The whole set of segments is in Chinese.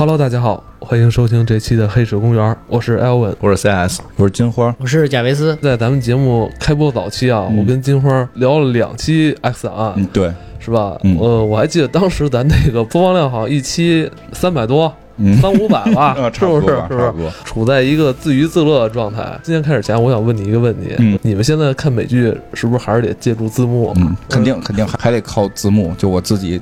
Hello，大家好，欢迎收听这期的《黑水公园》，我是 Elvin，我是 CS，我是金花，我是贾维斯。在咱们节目开播早期啊，嗯我跟金花聊了两期 X 档案，嗯，对，是吧？嗯呃，我还记得当时咱那个播放量好像一期三百多，嗯，三五百吧，啊，是不是？差不多吧，是不是。处在一个自娱自乐的状态。今天开始前，我想问你一个问题：嗯你们现在看美剧是不是还是得借助字幕？嗯，肯定肯定还还得靠字幕，就我自己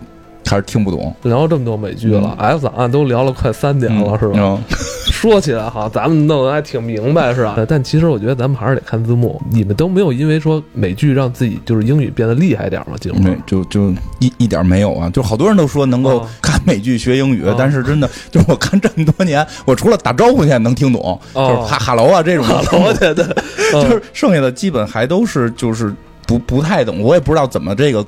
还是听不懂，聊了这么多美剧了、档案都聊了快三年了，是吧？嗯，说起来哈，咱们弄得还挺明白，是吧？呃但其实我觉得咱们还是得看字幕。你们都没有因为说美剧让自己就是英语变得厉害点吗？金花没就就一一点没有啊，就好多人都说能够啊看美剧学英语啊，但是真的就是我看这么多年，我除了打招呼现在能听懂，哦就是哈哈喽啊这种，我觉得，就是剩下的基本还都是就是不不太懂，我也不知道怎么这个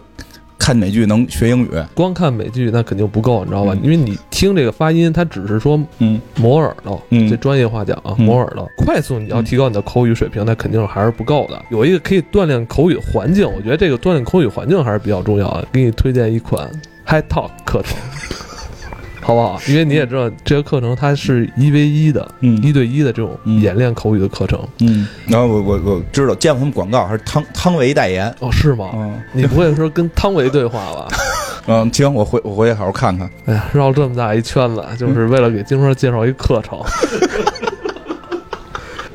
看美剧能学英语，光看美剧那肯定不够，你知道吧？嗯因为你听这个发音，它只是说嗯磨耳朵，嗯这专业话讲啊，嗯磨耳朵。快速你要提高你的口语水平，那肯定还是不够的。有一个可以锻炼口语环境，我觉得这个锻炼口语环境还是比较重要的。给你推荐一款 High Talk 课程。好不好？因为你也知道，这个课程它是一 v 一的，嗯一对一的这种嗯演练口语的课程。嗯，然后我我我知道见过他们广告，还是汤汤唯代言，哦，是吗？嗯你不会说跟汤唯对话吧？嗯，行，我回我回去好好看看。哎呀，绕这么大一圈子，就是为了给金花介绍一课程。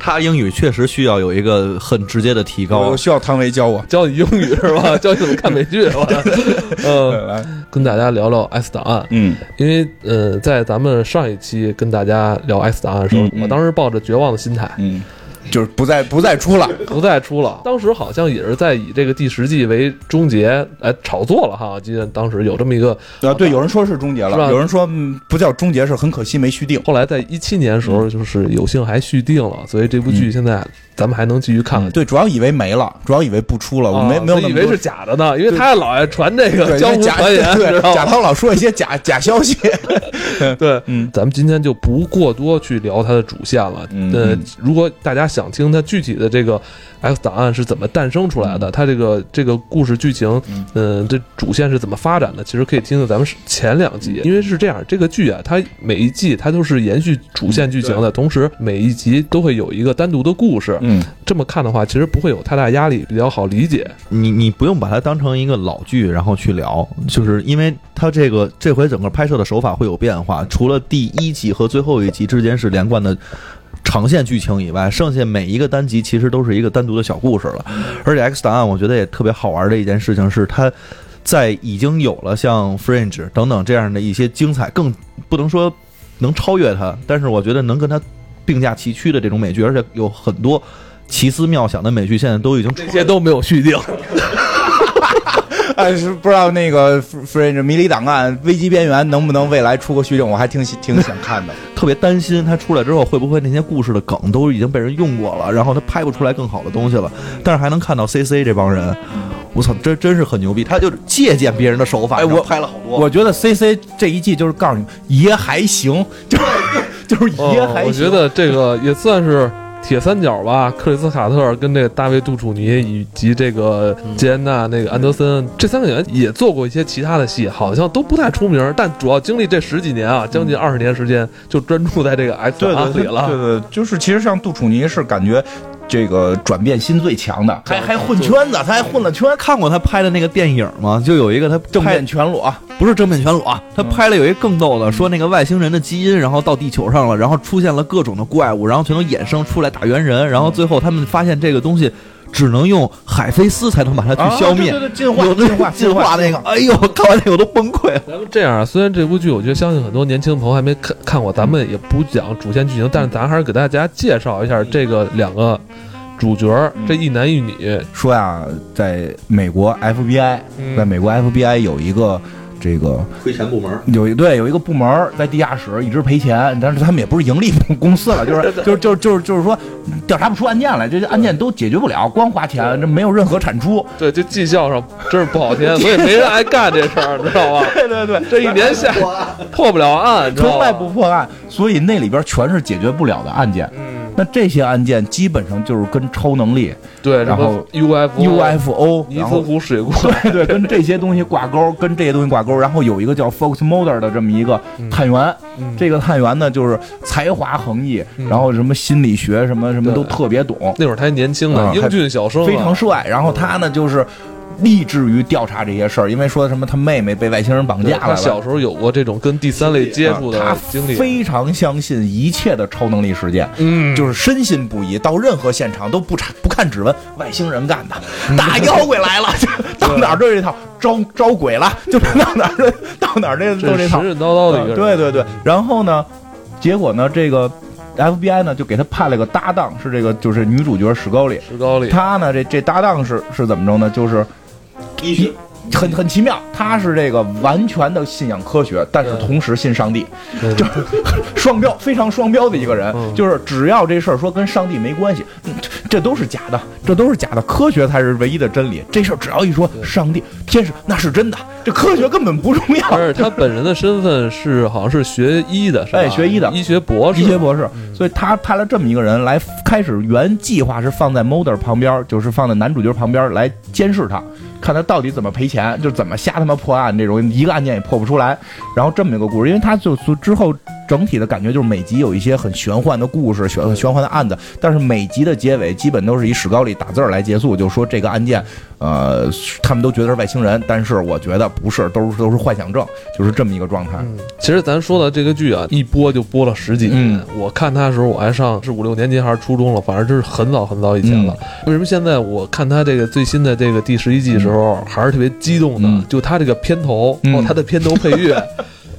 他英语确实需要有一个很直接的提高我。需要汤唯教我。教你英语是吧？教你怎么看美剧是吧？嗯，来，跟大家聊聊 S 档案，嗯因为呃，在咱们上一期跟大家聊 S 档案的时候，嗯嗯我当时抱着绝望的心态，嗯，就是不再不再出了。不再出了。当时好像也是在以这个第十季为终结来炒作了哈。我记得当时有这么一个，啊，对，有人说是终结了，有人说嗯不叫终结，是很可惜没续订。后来在一七年的时候，就是有幸还续订了，所以这部剧嗯现在咱们还能继续看。看。对，主要以为没了，主要以为不出了，我没啊没有以以为是假的呢，因为他老爱传这个对江湖假传言，贾涛老说一些假 假消息。对，嗯。咱们今天就不过多去聊它的主线了。呃如果大家想听它具体的这个 X 档案是怎么诞生出来的，它这个这个故事剧情，嗯。嗯，这主线是怎么发展的，其实可以听听咱们前两集，因为是这样，这个剧啊，它每一季它都是延续主线剧情的，同时每一集都会有一个单独的故事。嗯这么看的话，其实不会有太大压力，比较好理解。你你不用把它当成一个老剧，然后去聊，就是因为它这个这回整个拍摄的手法会有变化，除了第一集和最后一集之间是连贯的。长线剧情以外，剩下每一个单集其实都是一个单独的小故事了。而且《X 档案》我觉得也特别好玩的一件事情是，它在已经有了像《Fringe》等等这样的一些精彩，更不能说能超越它，但是我觉得能跟它并驾齐驱的这种美剧，而且有很多奇思妙想的美剧，现在都已经出这些都没有续订，哎，是不知道那个《Fringe 迷离档案》危机边缘能不能未来出个续订，我还挺喜挺想看的。特别担心它出来之后会不会那些故事的梗都已经被人用过了，然后他拍不出来更好的东西了。但是还能看到 C C 这帮人，我操，真真是很牛逼！他就借鉴别人的手法，哎我拍了好多。我觉得 C C 这一季就是告诉你爷还行，就是 就是爷哦还行。我觉得这个也算是铁三角吧，克里斯卡特跟这个大卫杜楚尼以及这个吉安娜那个安德森这三个演员也做过一些其他的戏，好像都不太出名，但主要经历这十几年啊，将近二十年时间，就专注在这个 X 对对对档案里了。对对，就是其实像杜楚尼是感觉这个转变心最强的，还还混圈子，他还混了圈，看过他拍的那个电影吗？就有一个他正面全裸。不是正面全裸啊，他拍了有一个更逗的，说那个外星人的基因然后到地球上了，然后出现了各种的怪物，然后全都衍生出来打猿人，然后最后他们发现这个东西只能用海飞丝才能把它去消灭。啊对对对，进化进化进化那个，哎呦，看完那个我都崩溃了。咱们这样啊，虽然这部剧我觉得相信很多年轻朋友还没看看过，咱们也不讲主线剧情，但是咱还是给大家介绍一下这个两个主角，这一男一女。说呀，在美国 FBI，嗯在美国 FBI 有一个这个亏钱部门，有一对有一个部门在地下室一直赔钱，但是他们也不是盈利公司了，就是 就是就是就是就是说调查不出案件来，这些案件都解决不了，光花钱，这没有任何产出。对，这绩效上真是不好听，所以没人爱干这事儿，知道吧？对对对，这一年下破不了案，从来不破案，所以那里边全是解决不了的案件。嗯，那这些案件基本上就是跟超能力、对，然后 UFO、UFO，尼斯湖水怪，对 对，跟这些东西挂钩，跟这些东西挂钩。然后有一个叫 Fox Mulder 的这么一个探员，嗯。这个探员呢就是才华横溢，嗯。然后什么心理学什么什么都特别懂，那会儿他还年轻呢，啊英俊小生啊，非常帅。然后他呢就是立志于调查这些事儿，因为说什么他妹妹被外星人绑架了。小时候有过这种跟第三类接触的经历，非常相信一切的超能力事件，嗯，就是深信不疑，到任何现场都不查不看指纹，外星人干的，大妖怪来 了，就到哪儿都是这套，招招鬼了，就是到哪儿到哪儿这都这套这神，神叨叨的一个人，对对对。然后呢，结果呢，这个 FBI 呢就给他派了个搭档，是这个就是女主角史高里，史高里，他呢这这搭档是是怎么着呢？就是一很很奇妙，他是这个完全的信仰科学，但是同时信上帝，就是 双标，非常双标的一个人。嗯就是只要这事儿说跟上帝没关系，嗯这这都是假的，这都是假的，科学才是唯一的真理。这事儿只要一说上帝、天使，那是真的，这科学根本不重要。不是他本人的身份是好像是学医的，是吧？哎学医的医学博士，医学博士，嗯所以他派了这么一个人来，开始原计划是放在 Molder 旁边，就是放在男主角旁边来监视他，看他到底怎么赔钱，就怎么瞎他妈破案，这种一个案件也破不出来。然后这么一个故事，因为他就之后整体的感觉就是每集有一些很玄幻的故事、玄玄幻的案子，但是每集的结尾基本都是以史高里打字儿来结束，就说这个案件，呃，他们都觉得是外星人，但是我觉得不是，都是都是幻想症，就是这么一个状态。嗯，其实咱说的这个剧啊，一播就播了十几年。嗯我看他的时候，我还上是五六年级还是初中了，反正这是很早很早以前了。嗯为什么现在我看他这个最新的这个第十一季的时候，还是特别激动的？嗯就他这个片头，嗯哦，他的片头配乐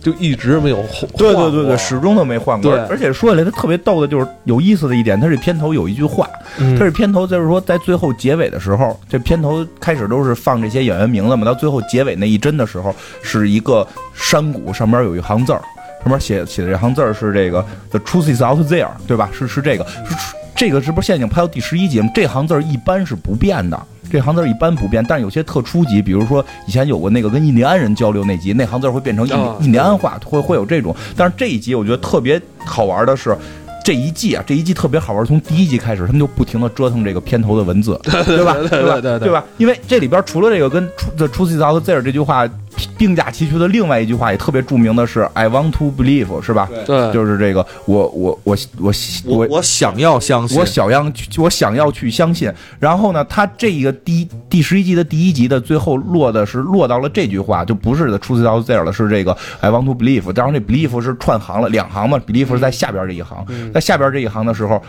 就一直没有换。对对对对，始终都没换过。对而且说起来，它特别逗的就是有意思的一点，它这片头有一句话，嗯它这片头就是说在最后结尾的时候，这片头开始都是放这些演员名字嘛，到最后结尾那一帧的时候，是一个山谷上面有一行字儿，上面写写的这行字儿是这个 “The truth is out there”，对吧？是是这个，是这个是不是现在已经拍到第十一集了？这行字儿一般是不变的。这行字儿一般不变，但是有些特初级，比如说以前有过那个跟印第安人交流那集，那行字儿会变成印啊印第安话，会会有这种。但是这一集我觉得特别好玩的是，这一季啊，这一季特别好玩，从第一集开始，他们就不停的折腾这个片头的文字，对吧？对 对吧？对吧？因为这里边除了这个跟 “the truth is out there” 这句话并驾齐驱的另外一句话也特别著名的是 “I want to believe”，是吧？对，就是这个我我我我我我想要相信，我想要去，我想要去相信。然后呢，他这一个第第十一集的第一集的最后落的是落到了这句话，就不是的 truth is out there 了，是这个 I want to believe。当然这 believe 是串行了，两行嘛，believe 是在下边这一行，在下边这一行的时候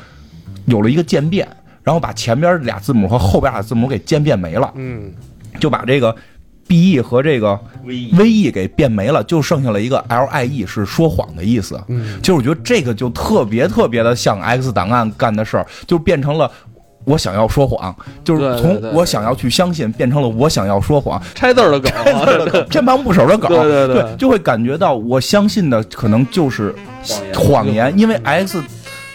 有了一个渐变，然后把前边俩字母和后边俩字母给渐变没了，嗯，就把这个 B E 和这个 V E 给变没了，就剩下了一个 L I E 是说谎的意思。嗯，其实我觉得这个就特别特别的像 X 档案干的事儿，就变成了。我想要说谎，就是从我想要去相信变成了我想要说谎，拆字儿的梗啊，偏旁部首的梗，对对对。对，就会感觉到我相信的可能就是谎言，因为 X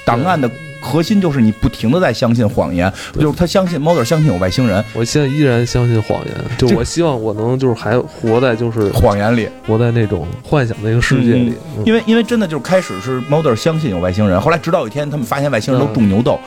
档案的核心就是你不停的在相信谎言，就是他相信 Mulder 相信有外星人，我现在依然相信谎言，就我希望我能就是还活在就是谎言里，活在那种幻想的一个世界里。嗯因为因为真的就是开始是 Mulder 相信有外星人，后来直到有一天他们发现外星人都种牛痘，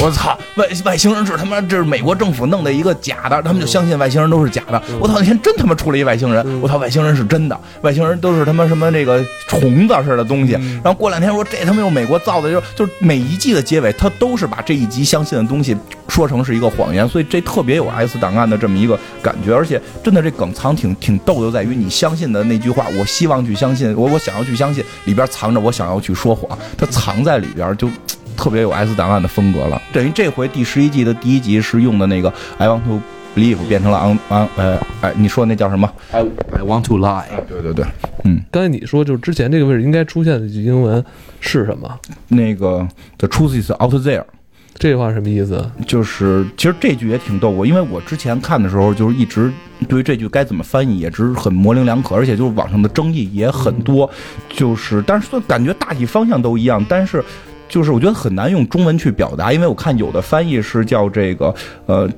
我操，外外星人是他妈这是美国政府弄的一个假的，他们就相信外星人都是假的。我操，那天真他妈出了一外星人，嗯。我操，外星人是真的，外星人都是他妈什么那个虫子似的东西。然后过两天说这他妈用美国造的，就就是每一季的结尾，对他都是把这一集相信的东西说成是一个谎言，所以这特别有 S 档案的这么一个感觉，而且真的这梗藏挺挺逗的，在于你相信的那句话，我希望去相信，我我想要去相信，里边藏着我想要去说谎，它藏在里边就。特别有 S 档案的风格了，等于这回第十一季的第一集是用的那个 I want to believe 变成了 on on 呃哎，你说那叫什么？I I want to lie。对对对，嗯，刚才你说就是之前这个位置应该出现的句英文是什么？那个 The truth is out there，这句话什么意思？就是其实这句也挺逗我，因为我之前看的时候就是一直对于这句该怎么翻译也只是很模棱两可，而且就是网上的争议也很多，就是但是说感觉大体方向都一样，但是就是我觉得很难用中文去表达，因为我看有的翻译是叫这个呃。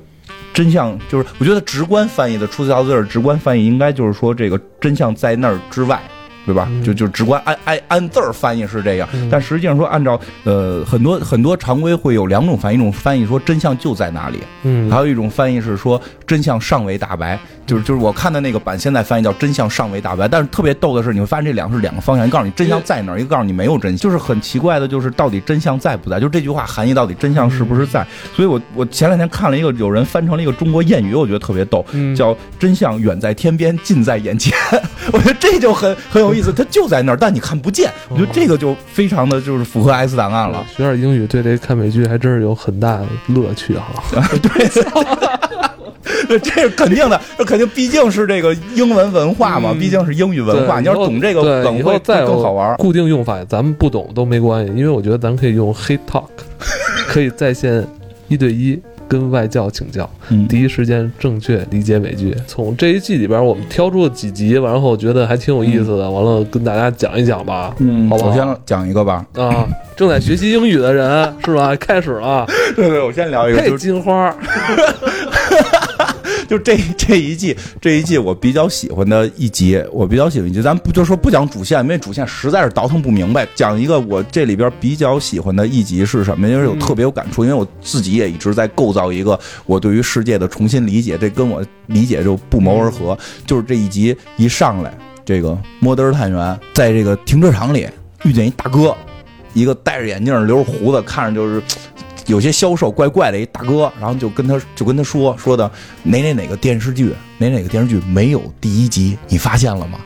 真相就是，我觉得直观翻译的“出自 out there”，直观翻译应该就是说这个真相在那儿之外，对吧？嗯就就直观按按按字儿翻译是这样，嗯但实际上说按照呃很多很多常规会有两种翻译，一种翻译说真相就在那里，嗯，还有一种翻译是说真相尚未大白，就是就是我看的那个版现在翻译叫真相尚未大白，但是特别逗的是你会发现这两个是两个方向，一个告诉你真相在哪儿，一个告诉你没有真相，就是很奇怪的，就是到底真相在不在，就这句话含义到底真相是不是在？所以我我前两天看了一个有人翻成了一个中国谚语，我觉得特别逗，嗯叫真相远在天边，近在眼前。我觉得这就很很有意思，它就在那儿，但你看不见。我觉得这个就非常的就是符合 S 档案了。学点英语对这看美剧还真是有很大的乐趣哈。对，这是肯定的，这肯定毕竟是这个英文文化嘛，嗯毕竟是英语文化。你要是懂这个对梗会以后再更好玩。固定用法，咱们不懂都没关系，因为我觉得咱可以用 Hate Talk，可以在线一对一跟外教请教，嗯第一时间正确理解美剧。从这一季里边，我们挑出了几集，然后觉得还挺有意思的，完了跟大家讲一讲吧。嗯，好不好我先讲一个吧。啊，正在学习英语的人是吧？开始了，对对，我先聊一个，嘿，就是金花，就这这一季这一季我比较喜欢的一集，我比较喜欢一集，咱不就说不讲主线，因为主线实在是倒腾不明白。讲一个我这里边比较喜欢的一集是什么？因为有嗯特别有感触，因为我自己也一直在构造一个我对于世界的重新理解，这跟我理解就不谋而合。就是这一集一上来，这个摩登探员在这个停车场里遇见一大哥，一个戴着眼镜、留着胡子，看着就是。有些销售怪怪的一大哥，然后就跟他就跟他说说的哪哪哪个电视剧哪哪个电视剧没有第一集，你发现了吗？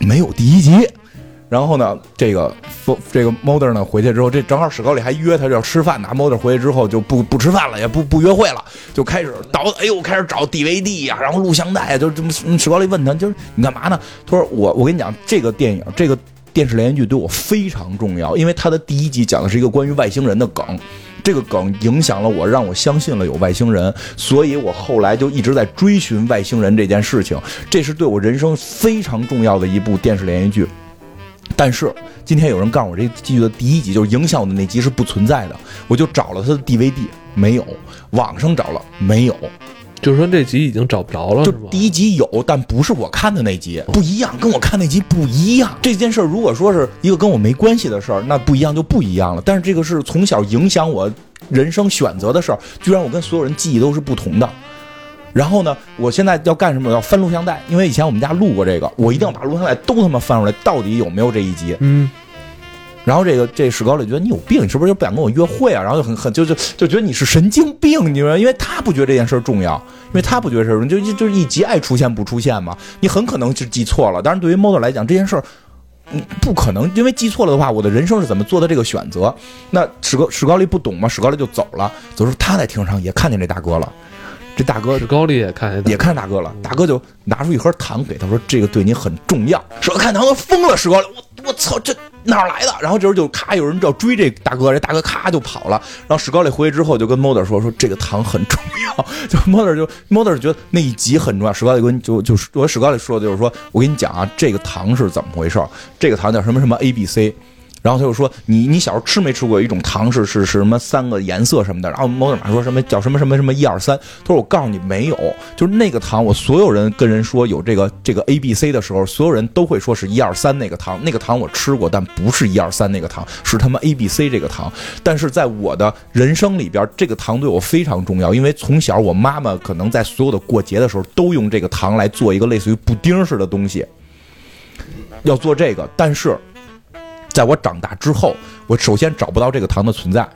没有第一集。然后呢，这个这个 Moder 呢回去之后，这正好史高里还约他要吃饭呢。Moder 回去之后就不不吃饭了，也不不约会了，就开始倒，哎呦，开始找 DVD 呀、然后录像带呀，就这么。史高里问他，就是你干嘛呢？他说我我跟你讲，这个电影这个电视连续剧对我非常重要，因为它的第一集讲的是一个关于外星人的梗。这个梗影响了我，让我相信了有外星人，所以我后来就一直在追寻外星人这件事情。这是对我人生非常重要的一部电视连续剧。但是今天有人告诉我，这剧的第一集就是影响我的那集是不存在的，我就找了他的 DVD，没有，网上找了没有，就是说这集已经找不着了，就？第一集有，但不是我看的那集，不一样，跟我看那集不一样。这件事儿如果说是一个跟我没关系的事儿，那不一样就不一样了。但是这个是从小影响我人生选择的事儿，居然我跟所有人记忆都是不同的。然后呢，我现在要干什么？我要翻录像带，因为以前我们家录过这个，我一定要把录像带都他妈翻出来，到底有没有这一集？嗯，然后这个这史高里觉得你有病，你是不是就不想跟我约会啊？然后就很很就就就觉得你是神经病，你知道吗？因为他不觉得这件事重要，因为他不觉得这事儿就就就一集爱出现不出现嘛，你很可能是记错了。但是对于 model 来讲，这件事儿。不可能，因为记错了的话，我的人生是怎么做的这个选择？那史高史高利不懂嘛，史高利就走了。走时候他在停车场也看见这大哥了，这大哥史高利也看也看大哥了，大哥就拿出一盒糖给他说：“这个对你很重要。”史高看糖都疯了，史高丽，我我操，这哪儿来的？然后这时候就咔，有人就要追这大哥，这大哥咔就跑了。然后史高里回去之后就跟 Mother 说：“说这个糖很重要。”就 Mother 就 Mother 觉得那一集很重要。史高里跟就就是我史高里说的就是说，我跟你讲啊，这个糖是怎么回事？这个糖叫什么什么 A B C。然后他就说：“你你小时候吃没吃过一种糖是是是什么三个颜色什么的？”然后某马说什么叫什么什么什么一二三。他说：“我告诉你没有，就是那个糖，我所有人跟人说有这个这个 A B C 的时候，所有人都会说是一二三那个糖。那个糖我吃过，但不是一二三那个糖，是他妈 A B C 这个糖。但是在我的人生里边，这个糖对我非常重要，因为从小我妈妈可能在所有的过节的时候都用这个糖来做一个类似于布丁似的东西，要做这个，但是。”在我长大之后，我首先找不到这个糖的存在，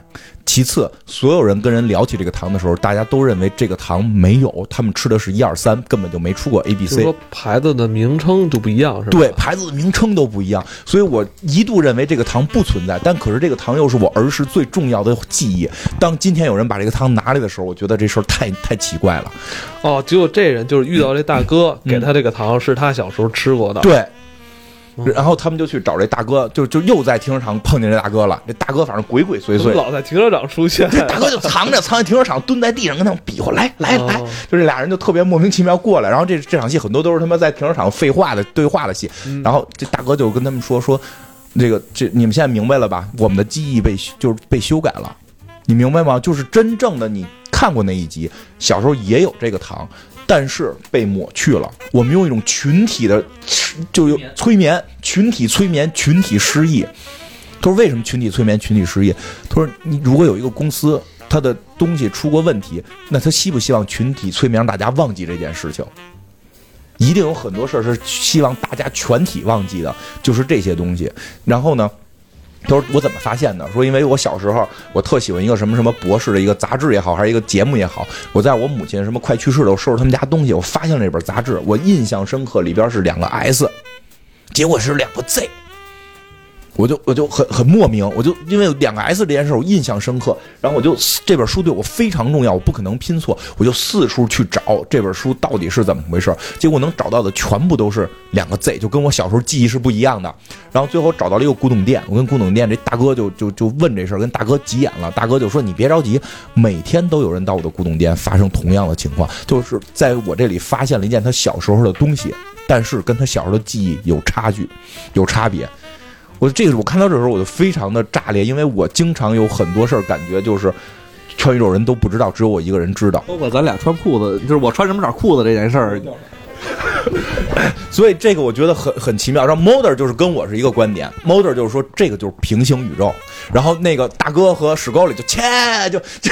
其次，所有人跟人聊起这个糖的时候，大家都认为这个糖没有，他们吃的是一二三，根本就没出过 A B C。说牌子的名称就不一样，是吧？对，牌子的名称都不一样，所以我一度认为这个糖不存在，但可是这个糖又是我儿时最重要的记忆。当今天有人把这个糖拿来的时候，我觉得这事儿太太奇怪了。哦，结果这人就是遇到这大哥，嗯给他这个糖是他小时候吃过的。对。嗯然后他们就去找这大哥，就就又在停车场碰见这大哥了。这大哥反正鬼鬼祟祟，老在停车场出现。这大哥就藏着，藏在停车场，蹲在地上跟他们比划，来来来哦，就这俩人就特别莫名其妙过来。然后这这场戏很多都是他妈在停车场废话的对话的戏。嗯然后这大哥就跟他们说说，这个这你们现在明白了吧？我们的记忆被就是被修改了，你明白吗？就是真正的你看过那一集，小时候也有这个糖。但是被抹去了，我们用一种群体的失就有催眠，群体催眠，群体失忆。他说为什么群体催眠，群体失忆？他说你如果有一个公司，他的东西出过问题，那他希不希望群体催眠让大家忘记这件事情？一定有很多事儿是希望大家全体忘记的，就是这些东西。然后呢？他说我怎么发现的？说因为我小时候我特喜欢一个什么什么博士的一个杂志也好，还是一个节目也好，我在我母亲什么快去世的时候收拾他们家东西，我发现了这本杂志，我印象深刻，里边是两个 S，结果是两个 Z。我就我就很很莫名，我就因为两个 S 这件事我印象深刻，然后我就这本书对我非常重要，我不可能拼错，我就四处去找这本书到底是怎么回事，结果能找到的全部都是两个 Z，就跟我小时候记忆是不一样的。然后最后找到了一个古董店，我跟古董店这大哥就就就问这事儿，跟大哥急眼了，大哥就说你别着急，每天都有人到我的古董店发生同样的情况，就是在我这里发现了一件他小时候的东西，但是跟他小时候的记忆有差距，有差别。我这个我看到这时候我就非常的炸裂，因为我经常有很多事儿感觉就是全宇宙人都不知道，只有我一个人知道。包括咱俩穿裤子，就是我穿什么色裤子这件事儿。所以这个我觉得很很奇妙。然后 Moder 就是跟我是一个观点，Moder 就是说这个就是平行宇宙。然后那个大哥和史高里就切就就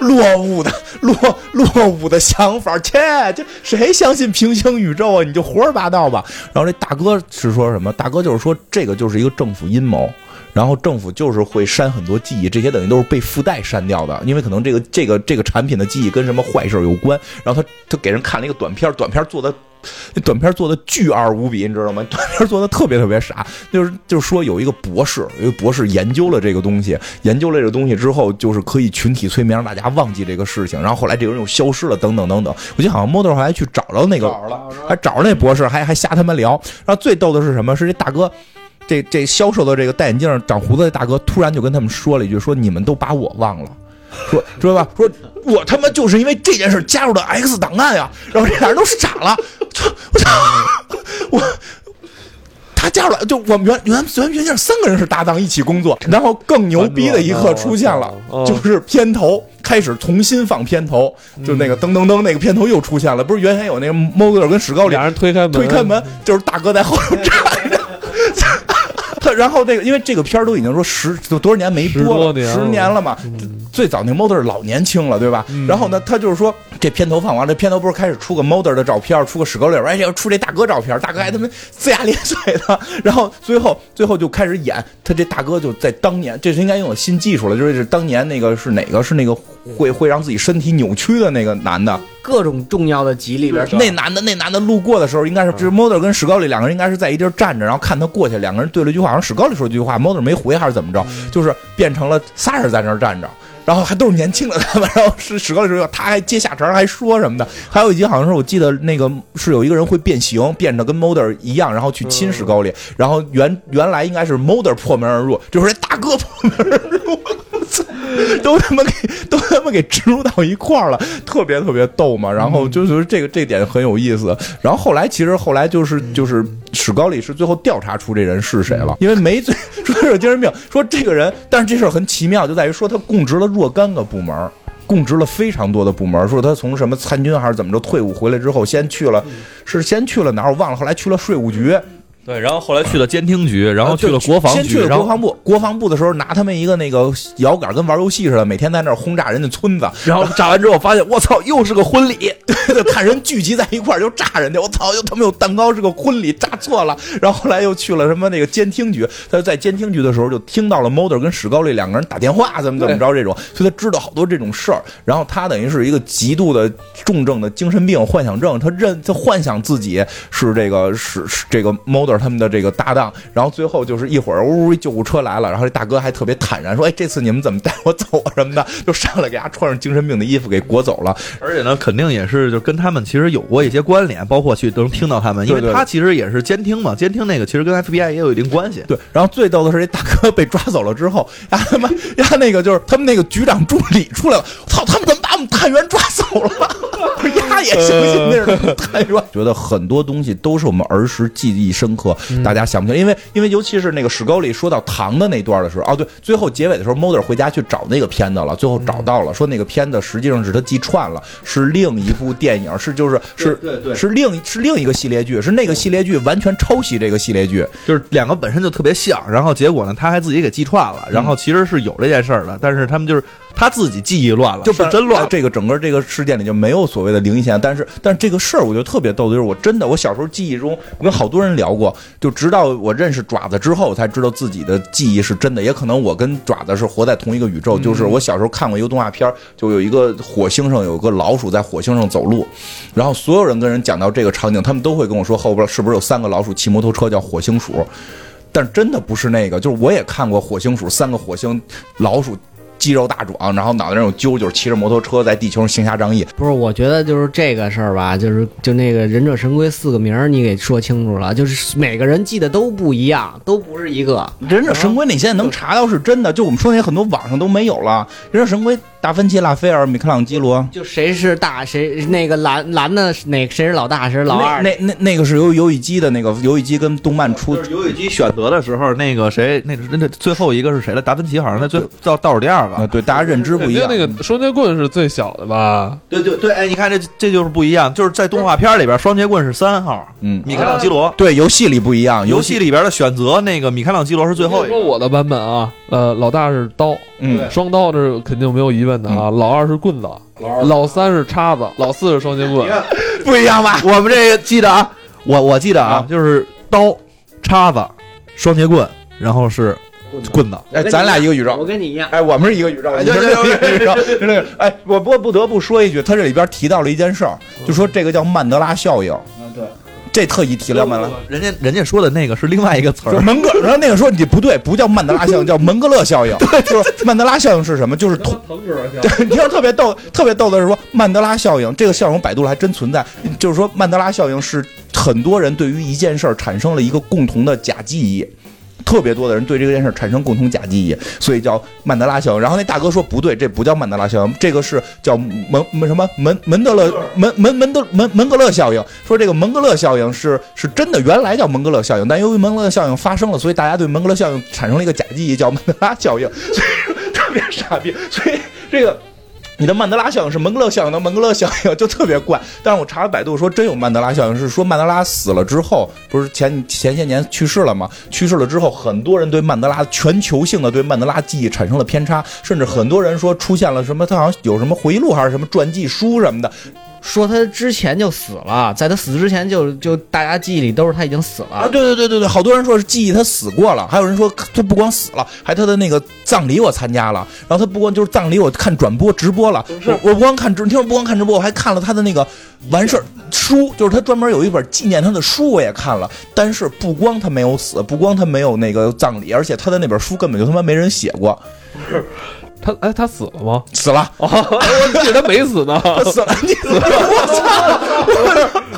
落伍的落落伍的想法，切这谁相信平行宇宙啊？你就胡说八道吧。然后这大哥是说什么？大哥就是说这个就是一个政府阴谋。然后政府就是会删很多记忆，这些等于都是被附带删掉的，因为可能这个这个这个产品的记忆跟什么坏事有关。然后他他给人看了一个短片，短片做的，那短片做的巨二无比，你知道吗？短片做的特别特别傻，就是就是说有一个博士，有一个博士研究了这个东西，研究了这个东西之后，就是可以群体催眠，让大家忘记这个事情。然后后来这个人又消失了，等等等等。我记得好像 model 还去找着那个，还找着那博士，还还瞎他妈聊。然后最逗的是什么？是这大哥。这这销售的这个戴眼镜长胡子的大哥突然就跟他们说了一句：“说你们都把我忘了，说知道吧？说我他妈就是因为这件事加入的 X 档案呀！”然后这俩人都傻了，我操！我他加入了，就我们原原原原先三个人是搭档一起工作，然后更牛逼的一刻出现了，就是片头开始重新放片头，就那个噔噔噔那个片头又出现了，不是原先有那个猫哥跟史高俩人推开门，推开门就是大哥在后头站着。然后这个，因为这个片儿都已经说十都多少年没播了，十年了嘛。最早那 Model 老年轻了，对吧？然后呢，他就是说这片头放完，这片头不是开始出个 Model 的照片，出个史高利，而且要出这大哥照片，大哥还他妈龇牙咧嘴的。然后最后最后就开始演他这大哥就在当年，这是应该用新技术了，就是当年那个是哪个是那个会会让自己身体扭曲的那个男的。各种重要的集里边，那男的那男的路过的时候，应该是就是 Model 跟史高利两个人应该是在一地儿站着，然后看他过去，两个人对了一句话，好像史高利说一句话，Model 没回还是怎么着，就是变成了仨人在那儿站着，然后还都是年轻的他们，然后是史高利说他还接下茬还说什么的，还有一集好像是我记得那个是有一个人会变形，变得跟 Model 一样，然后去亲史高里，然后原原来应该是 Model 破门而入，就是那大哥破门而入。都他妈给都他妈给植入到一块儿了，特别特别逗嘛。然后就是这个这点很有意思。然后后来其实后来就是就是史高里是最后调查出这人是谁了，因为没罪 说他是精神病，说这个人，但是这事儿很奇妙，就在于说他供职了若干个部门，供职了非常多的部门。说他从什么参军还是怎么着退伍回来之后，先去了是先去了哪儿我忘了，后来去了税务局。对，然后后来去了监听局，然后去了国防局，先去了国防部。国防部的时候，拿他们一个那个摇杆，跟玩游戏似的，每天在那儿轰炸人家村子。然后炸完之后，发现我操，又是个婚礼。对，看人聚集在一块儿就炸人家，我操，又他妈有蛋糕，是个婚礼，炸错了。然后后来又去了什么那个监听局，他就在监听局的时候就听到了 Moder 跟史高利两个人打电话，怎么怎么着这种，所以他知道好多这种事儿。然后他等于是一个极度的重症的精神病幻想症，他认他幻想自己是这个是是这个他们的这个搭。档，然后最后就是一会儿，呜呜，救护车来了，然后这大哥还特别坦然说：“哎，这次你们怎么带我走啊什么的？”就上来给他穿上精神病的衣服给裹走了。而且呢，肯定也是就跟他们其实有过一些关联，包括去都能听到他们，因为他其实也是监听嘛，监听那个其实跟 FBI 也有一定关系。对，然后最逗的是这大哥被抓走了之后，呀他妈呀那个就是他们那个局长助理出来了，操，他们把我们探员抓走了，丫也相信那是探员。觉得很多东西都是我们儿时记忆深刻，大家想不起来，因为因为尤其是那个史高里说到糖的那段的时候，哦对，最后结尾的时候，Mulder 回家去找那个片子了，最后找到了，说那个片子实际上是他记串了，是另一部电影，是就是是是另是另一个系列剧，是那个系列剧完全抄袭这个系列剧，就是两个本身就特别像，然后结果呢，他还自己给记串了，然后其实是有这件事儿的，但是他们就是他自己记忆乱了，就是真乱。这个整个这个事件里就没有所谓的灵异现象，但是但是这个事儿我觉得特别逗的就是我真的我小时候记忆中，我跟好多人聊过，就直到我认识爪子之后，才知道自己的记忆是真的。也可能我跟爪子是活在同一个宇宙，就是我小时候看过一个动画片儿，就有一个火星上有个老鼠在火星上走路，然后所有人跟人讲到这个场景，他们都会跟我说后边是不是有三个老鼠骑摩托车叫火星鼠，但真的不是那个，就是我也看过火星鼠，三个火星老鼠。肌肉大壮，然后脑袋上有揪，就是骑着摩托车在地球上行侠仗义。不是，我觉得就是这个事儿吧，就是就那个忍者神龟四个名儿，你给说清楚了，就是每个人记得都不一样，都不是一个。忍者神龟你现在能查到是真的，就我们说那些很多网上都没有了。忍者神龟，达芬奇、拉斐尔、米开朗基罗，就谁是大谁那个蓝蓝的哪谁是老大谁是老二？那那那个是由游戏机的那个游戏机跟动漫出就是游戏机选择的时候，那个谁，那那那最后一个是谁了？达芬奇好像在最倒倒数第二啊，个。对，大家认知不一样。那个双截棍是最小的吧？对对对，哎，你看这这就是不一样，就是在动画片里边，双截棍是三号，嗯米开朗基罗。对，游戏里不一样，游戏里边的选择，那个米开朗基罗是最后一个。说我的版本啊，呃，老大是刀，嗯双刀这是肯定没有疑问的啊。老二是棍子，老三是叉子，老四是双截棍。不一样吧？我们这个记得啊，我我记得啊，就是刀、叉子、双截棍，然后是棍子。哎，咱俩一个宇宙我。跟你一样。哎，我们是一个宇宙，你是另一个宇宙，是那个。哎，我不过不得不说一句，他这里边提到了一件事儿，就说这个叫曼德拉效应。对，这特意提了曼德拉。人家人家说的那个是另外一个词儿，就是门格，然后那个说你不对，不叫曼德拉效应，叫门格勒效应。对，就是曼德拉效应是什么？就是同对，你听特别逗，特别逗的是说曼德拉效应这个效应，百度了还真存在。就是说曼德拉效应是很多人对于一件事儿产生了一个共同的假记忆。特别多的人对这件事产生共同假记忆，所以叫曼德拉效应。然后那大哥说不对，这不叫曼德拉效应，这个是叫门门什么门门德勒门门门德门门格勒效应。说这个门格勒效应是是真的，原来叫门格勒效应，但由于门格勒效应发生了，所以大家对门格勒效应产生了一个假记忆，叫曼德拉效应，所以特别傻逼。所以这个。你的曼德拉效应是蒙格勒效应的蒙格勒效应，就特别怪。但是我查了百度说真有曼德拉效应，是说曼德拉死了之后，不是前前些年去世了吗？去世了之后，很多人对曼德拉全球性的对曼德拉记忆产生了偏差，甚至很多人说出现了什么，他好像有什么回忆录还是什么传记书什么的。说他之前就死了，在他死之前就就大家记忆里都是他已经死了。啊，了。对对对对对，好多人说是记忆他死过了，还有人说他不光死了，还他的那个葬礼我参加了，然后他不光就是葬礼我看转播直播了，我我不光看直，你听我不光看直播，我还看了他的那个完事儿书，就是他专门有一本纪念他的书我也看了，但是不光他没有死，不光他没有那个葬礼，而且他的那本书根本就他妈没人写过，他哎，他死了吗？死了，哦，我记得他没死呢。他死了，你死了，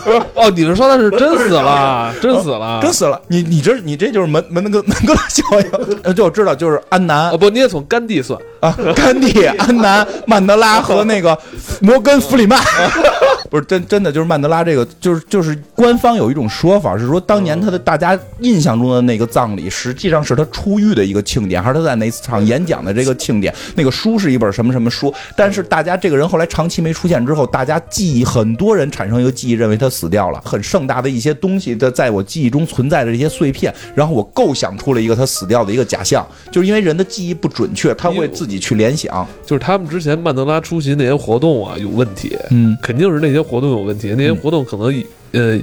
我操！哦，你是说他是真死了？真死了？真死了！你你这你这就是门门那个门格勒效应，呃，就我知道，就是安南啊，不，你也从甘地算。啊，甘地、安南、曼德拉和那个摩根·弗里曼，不是真真的就是曼德拉这个，就是就是官方有一种说法是说，当年他的大家印象中的那个葬礼，实际上是他出狱的一个庆典，还是他在哪场演讲的这个庆典？那个书是一本什么什么书？但是大家这个人后来长期没出现之后，大家记忆很多人产生一个记忆，认为他死掉了，很盛大的一些东西的在我记忆中存在的这些碎片，然后我构想出了一个他死掉的一个假象，就是因为人的记忆不准确，他会自己去联想。就是他们之前曼德拉出席那些活动啊有问题，嗯，肯定是那些活动有问题，那些活动可能呃。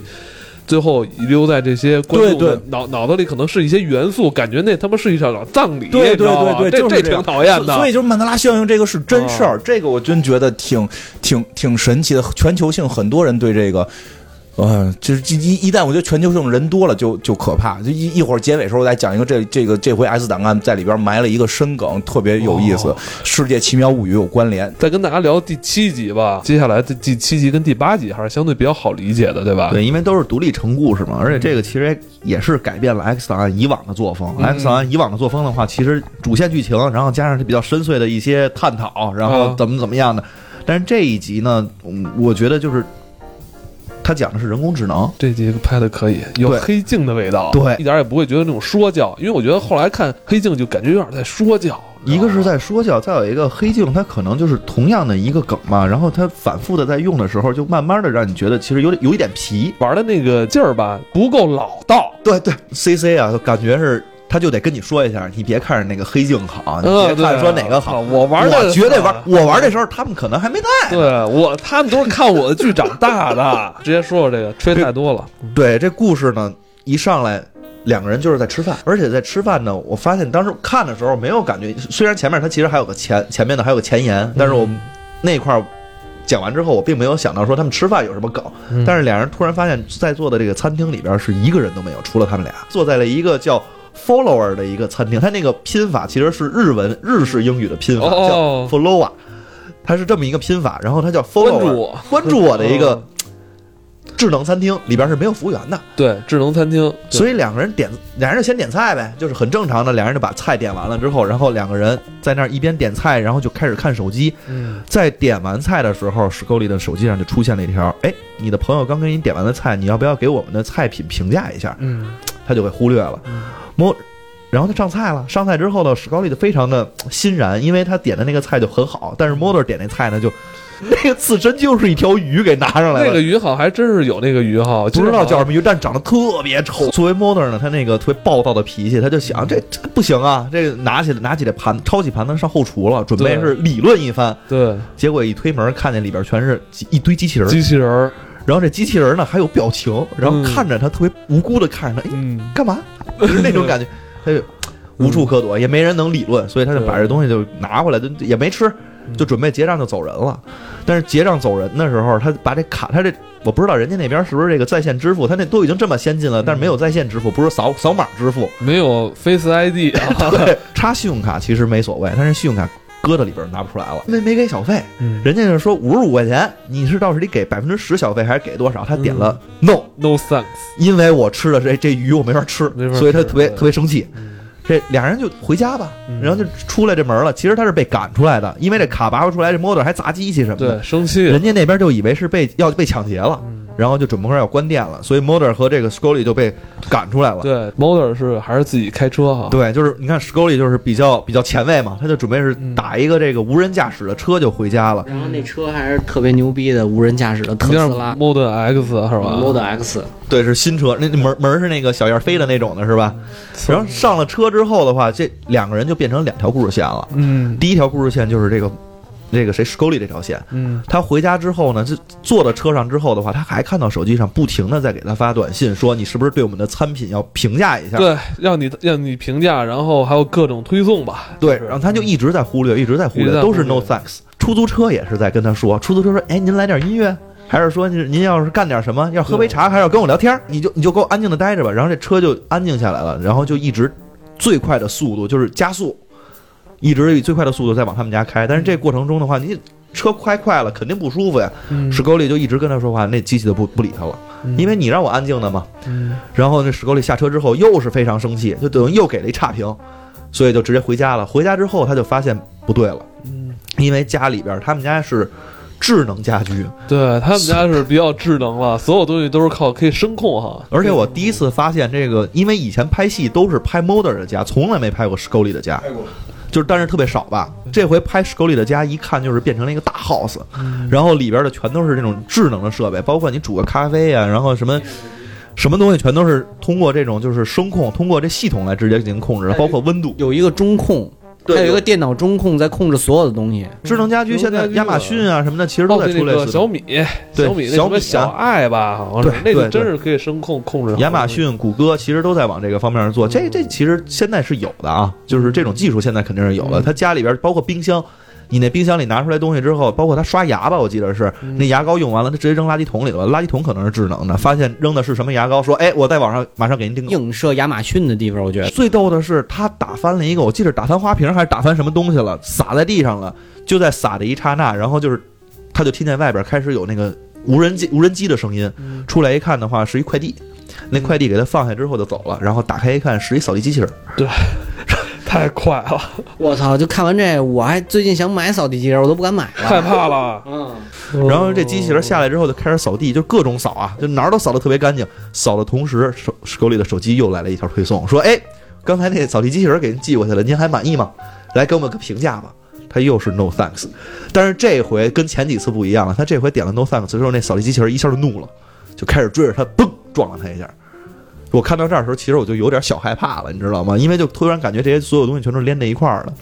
最后遗留在这些观众的对脑脑子里，可能是一些元素，感觉那他妈是一场葬礼，对对对对就是这这这挺讨厌的。所以就是曼德拉效应这个是真事哦儿，这个我真觉得挺挺挺神奇的，全球性很多人对这个。呃，就是一一旦我觉得全球性人多了就就可怕，就一一会儿结尾时候我再讲一个这这个这回 S 档案在里边埋了一个深梗，特别有意思，哦世界奇妙物语有关联。再跟大家聊第七集吧，接下来的第七集跟第八集还是相对比较好理解的，对吧？对，因为都是独立成故事嘛，而且这个其实也是改变了 X 档案以往的作风。X 档案以往的作风的话，其实主线剧情，然后加上比较深邃的一些探讨，然后嗯怎么怎么样的。但是这一集呢，嗯我觉得就是它讲的是人工智能，这集拍的可以，有黑镜的味道，对。一点也不会觉得那种说教，因为我觉得后来看黑镜就感觉有点在说教，一个是在说教，再有一个黑镜，它可能就是同样的一个梗嘛，然后它反复的在用的时候，就慢慢的让你觉得其实有点有一点皮。玩的那个劲儿吧不够老道，对对，C C 啊，感觉是他就得跟你说一下，你别看着那个黑镜好，你嗯，别看说哪个好。我玩的我绝对玩，我玩的时候他们可能还没在。对我，他们都是看我的剧长大的。直接说说这个，吹太多了。对，这故事呢，一上来两个人就是在吃饭，而且在吃饭呢，我发现当时看的时候没有感觉，虽然前面他其实还有个前前面的还有个前言，但是我那块儿讲完之后，我并没有想到说他们吃饭有什么梗，嗯但是两人突然发现，在座的这个餐厅里边是一个人都没有，除了他们俩，坐在了一个叫。Follower 的一个餐厅，它那个拼法其实是日文日式英语的拼法，哦。叫 follower，它是这么一个拼法，然后它叫 follower，关注。我关注我的一个嗯。智能餐厅，里边是没有服务员的，对智能餐厅，所以两个人点，两人就先点菜呗，就是很正常的，两人就把菜点完了之后，然后两个人在那儿一边点菜，然后就开始看手机。嗯。在点完菜的时候，史沟里的手机上就出现了一条：哎，你的朋友刚给你点完的菜，你要不要给我们的菜品评价一下？嗯他就会忽略了。摸，然后他上菜了，上菜之后呢，史高利就非常的欣然，因为他点的那个菜就很好，但是莫德点那菜呢，就那个刺身就是一条鱼给拿上来了。那个鱼好还真是有那个鱼哈，不知道叫什么。鱼，但长得特别丑。作为 Mother 呢，他那个特别暴躁的脾气，他就想这这不行啊，这个拿起来拿起来盘抄起盘子上后厨了，准备是理论一番。对，结果一推门，看见里边全是一堆机器人，机器人儿，然后这机器人呢还有表情，然后嗯。看着他特别无辜的看着他，哎，嗯，干嘛？就是那种感觉，他就无处可躲，也没人能理论，所以他就把这东西就拿回来，就也没吃，就准备结账就走人了。但是结账走人的时候，他把这卡，他这我不知道人家那边是不是这个在线支付，他那都已经这么先进了，但是没有在线支付，不是扫扫码支付，没有 Face ID 啊，对，插信用卡其实没所谓，但是信用卡搁到里边拿不出来了，因为没给小费，嗯人家就说五十五块钱，你是到时得给百分之十小费还是给多少？他点了 no，，No thanks，因为我吃的这这鱼我没法吃，法吃所以他特别特别生气。嗯这俩人就回家吧，嗯然后就出来这门了。其实他是被赶出来的，因为这卡拔不出来，这 model 还砸机器什么的对，。生气，人家那边就以为是被要被抢劫了，嗯然后就准备要关店了，所以 model 和这个 Scully 就被赶出来了。对，Molder 是还是自己开车哈，对，就是你看 Scully 就是比较比较前卫嘛，他就准备是嗯打一个这个无人驾驶的车就回家了。然后那车还是特别牛逼的无人驾驶的特斯拉 Model X 是吧 Model X，对，是新车，那那门门是那个小燕飞的那种的是吧？然后上了车之后的话，这两个人就变成两条故事线了。嗯第一条故事线就是这个这个谁 Scully 这条线。嗯他回家之后呢，就坐到车上之后的话，他还看到手机上不停的在给他发短信，说你是不是对我们的餐品要评价一下？对，让你让你评价，然后还有各种推送吧，对，就是然后他就一直在忽略，一直在忽略，都是 no thanks。出租车也是在跟他说，出租车说，哎，您来点音乐。还是说您您要是干点什么，要喝杯茶，还是要跟我聊天，你就你就给我安静的待着吧。然后这车就安静下来了，然后就一直最快的速度就是加速，一直以最快的速度在往他们家开。但是这过程中的话，你车开快了肯定不舒服呀。嗯史高利就一直跟他说话，那机器就不不理他了，因为你让我安静的嘛。嗯然后那史高利下车之后又是非常生气，就等于又给了一差评，所以就直接回家了。回家之后他就发现不对了，嗯，因为家里边他们家是智能家居，对他们家是比较智能了，所有东西都是靠可以声控哈，而且我第一次发现这个，因为以前拍戏都是拍 Mulder 的家，从来没拍过史沟里的家，就是但是特别少吧。这回拍史沟里的家，一看就是变成了一个大 house，然后里边的全都是这种智能的设备，包括你煮个咖啡呀、然后什么。什么东西全都是通过这种就是声控，通过这系统来直接进行控制的，包括温度。有一个中控，对还有一个电脑中控在控制所有的东西。智能家居现在亚马逊啊什么的，其实都在出类似小米，对小米那小米啊什么小爱吧，好像是那个真是可以声控控制。亚马逊、谷歌其实都在往这个方面做，这这其实现在是有的啊，就是这种技术现在肯定是有的。它家里边包括冰箱，你那冰箱里拿出来东西之后，包括他刷牙吧，我记得是那牙膏用完了，他直接扔垃圾桶里了，垃圾桶可能是智能的，发现扔的是什么牙膏，说哎，我在网上马上给您订购。映射亚马逊的地方，我觉得最逗的是，他打翻了一个，我记得打翻花瓶还是打翻什么东西了，洒在地上了。就在洒的一刹那，然后就是，他就听见外边开始有那个无人机无人机的声音，出来一看的话是一快递，那快递给他放下之后就走了，然后打开一看是一扫地机器人。对，太快了，我操！就看完这，我还最近想买扫地机器人，我都不敢买了。害怕了。嗯，然后这机器人下来之后就开始扫地，就各种扫啊，就哪儿都扫得特别干净。扫的同时，手手里的手机又来了一条推送，说：“哎，刚才那扫地机器人给您寄过去了，您还满意吗？来给我们个评价吧。”他又是 no thanks，但是这回跟前几次不一样了，他这回点了 no thanks 之后，那扫地机器人一下就怒了，就开始追着他，嘣撞了他一下。我看到这儿的时候，其实我就有点小害怕了，你知道吗？因为就突然感觉这些所有东西全都是连在一块儿了，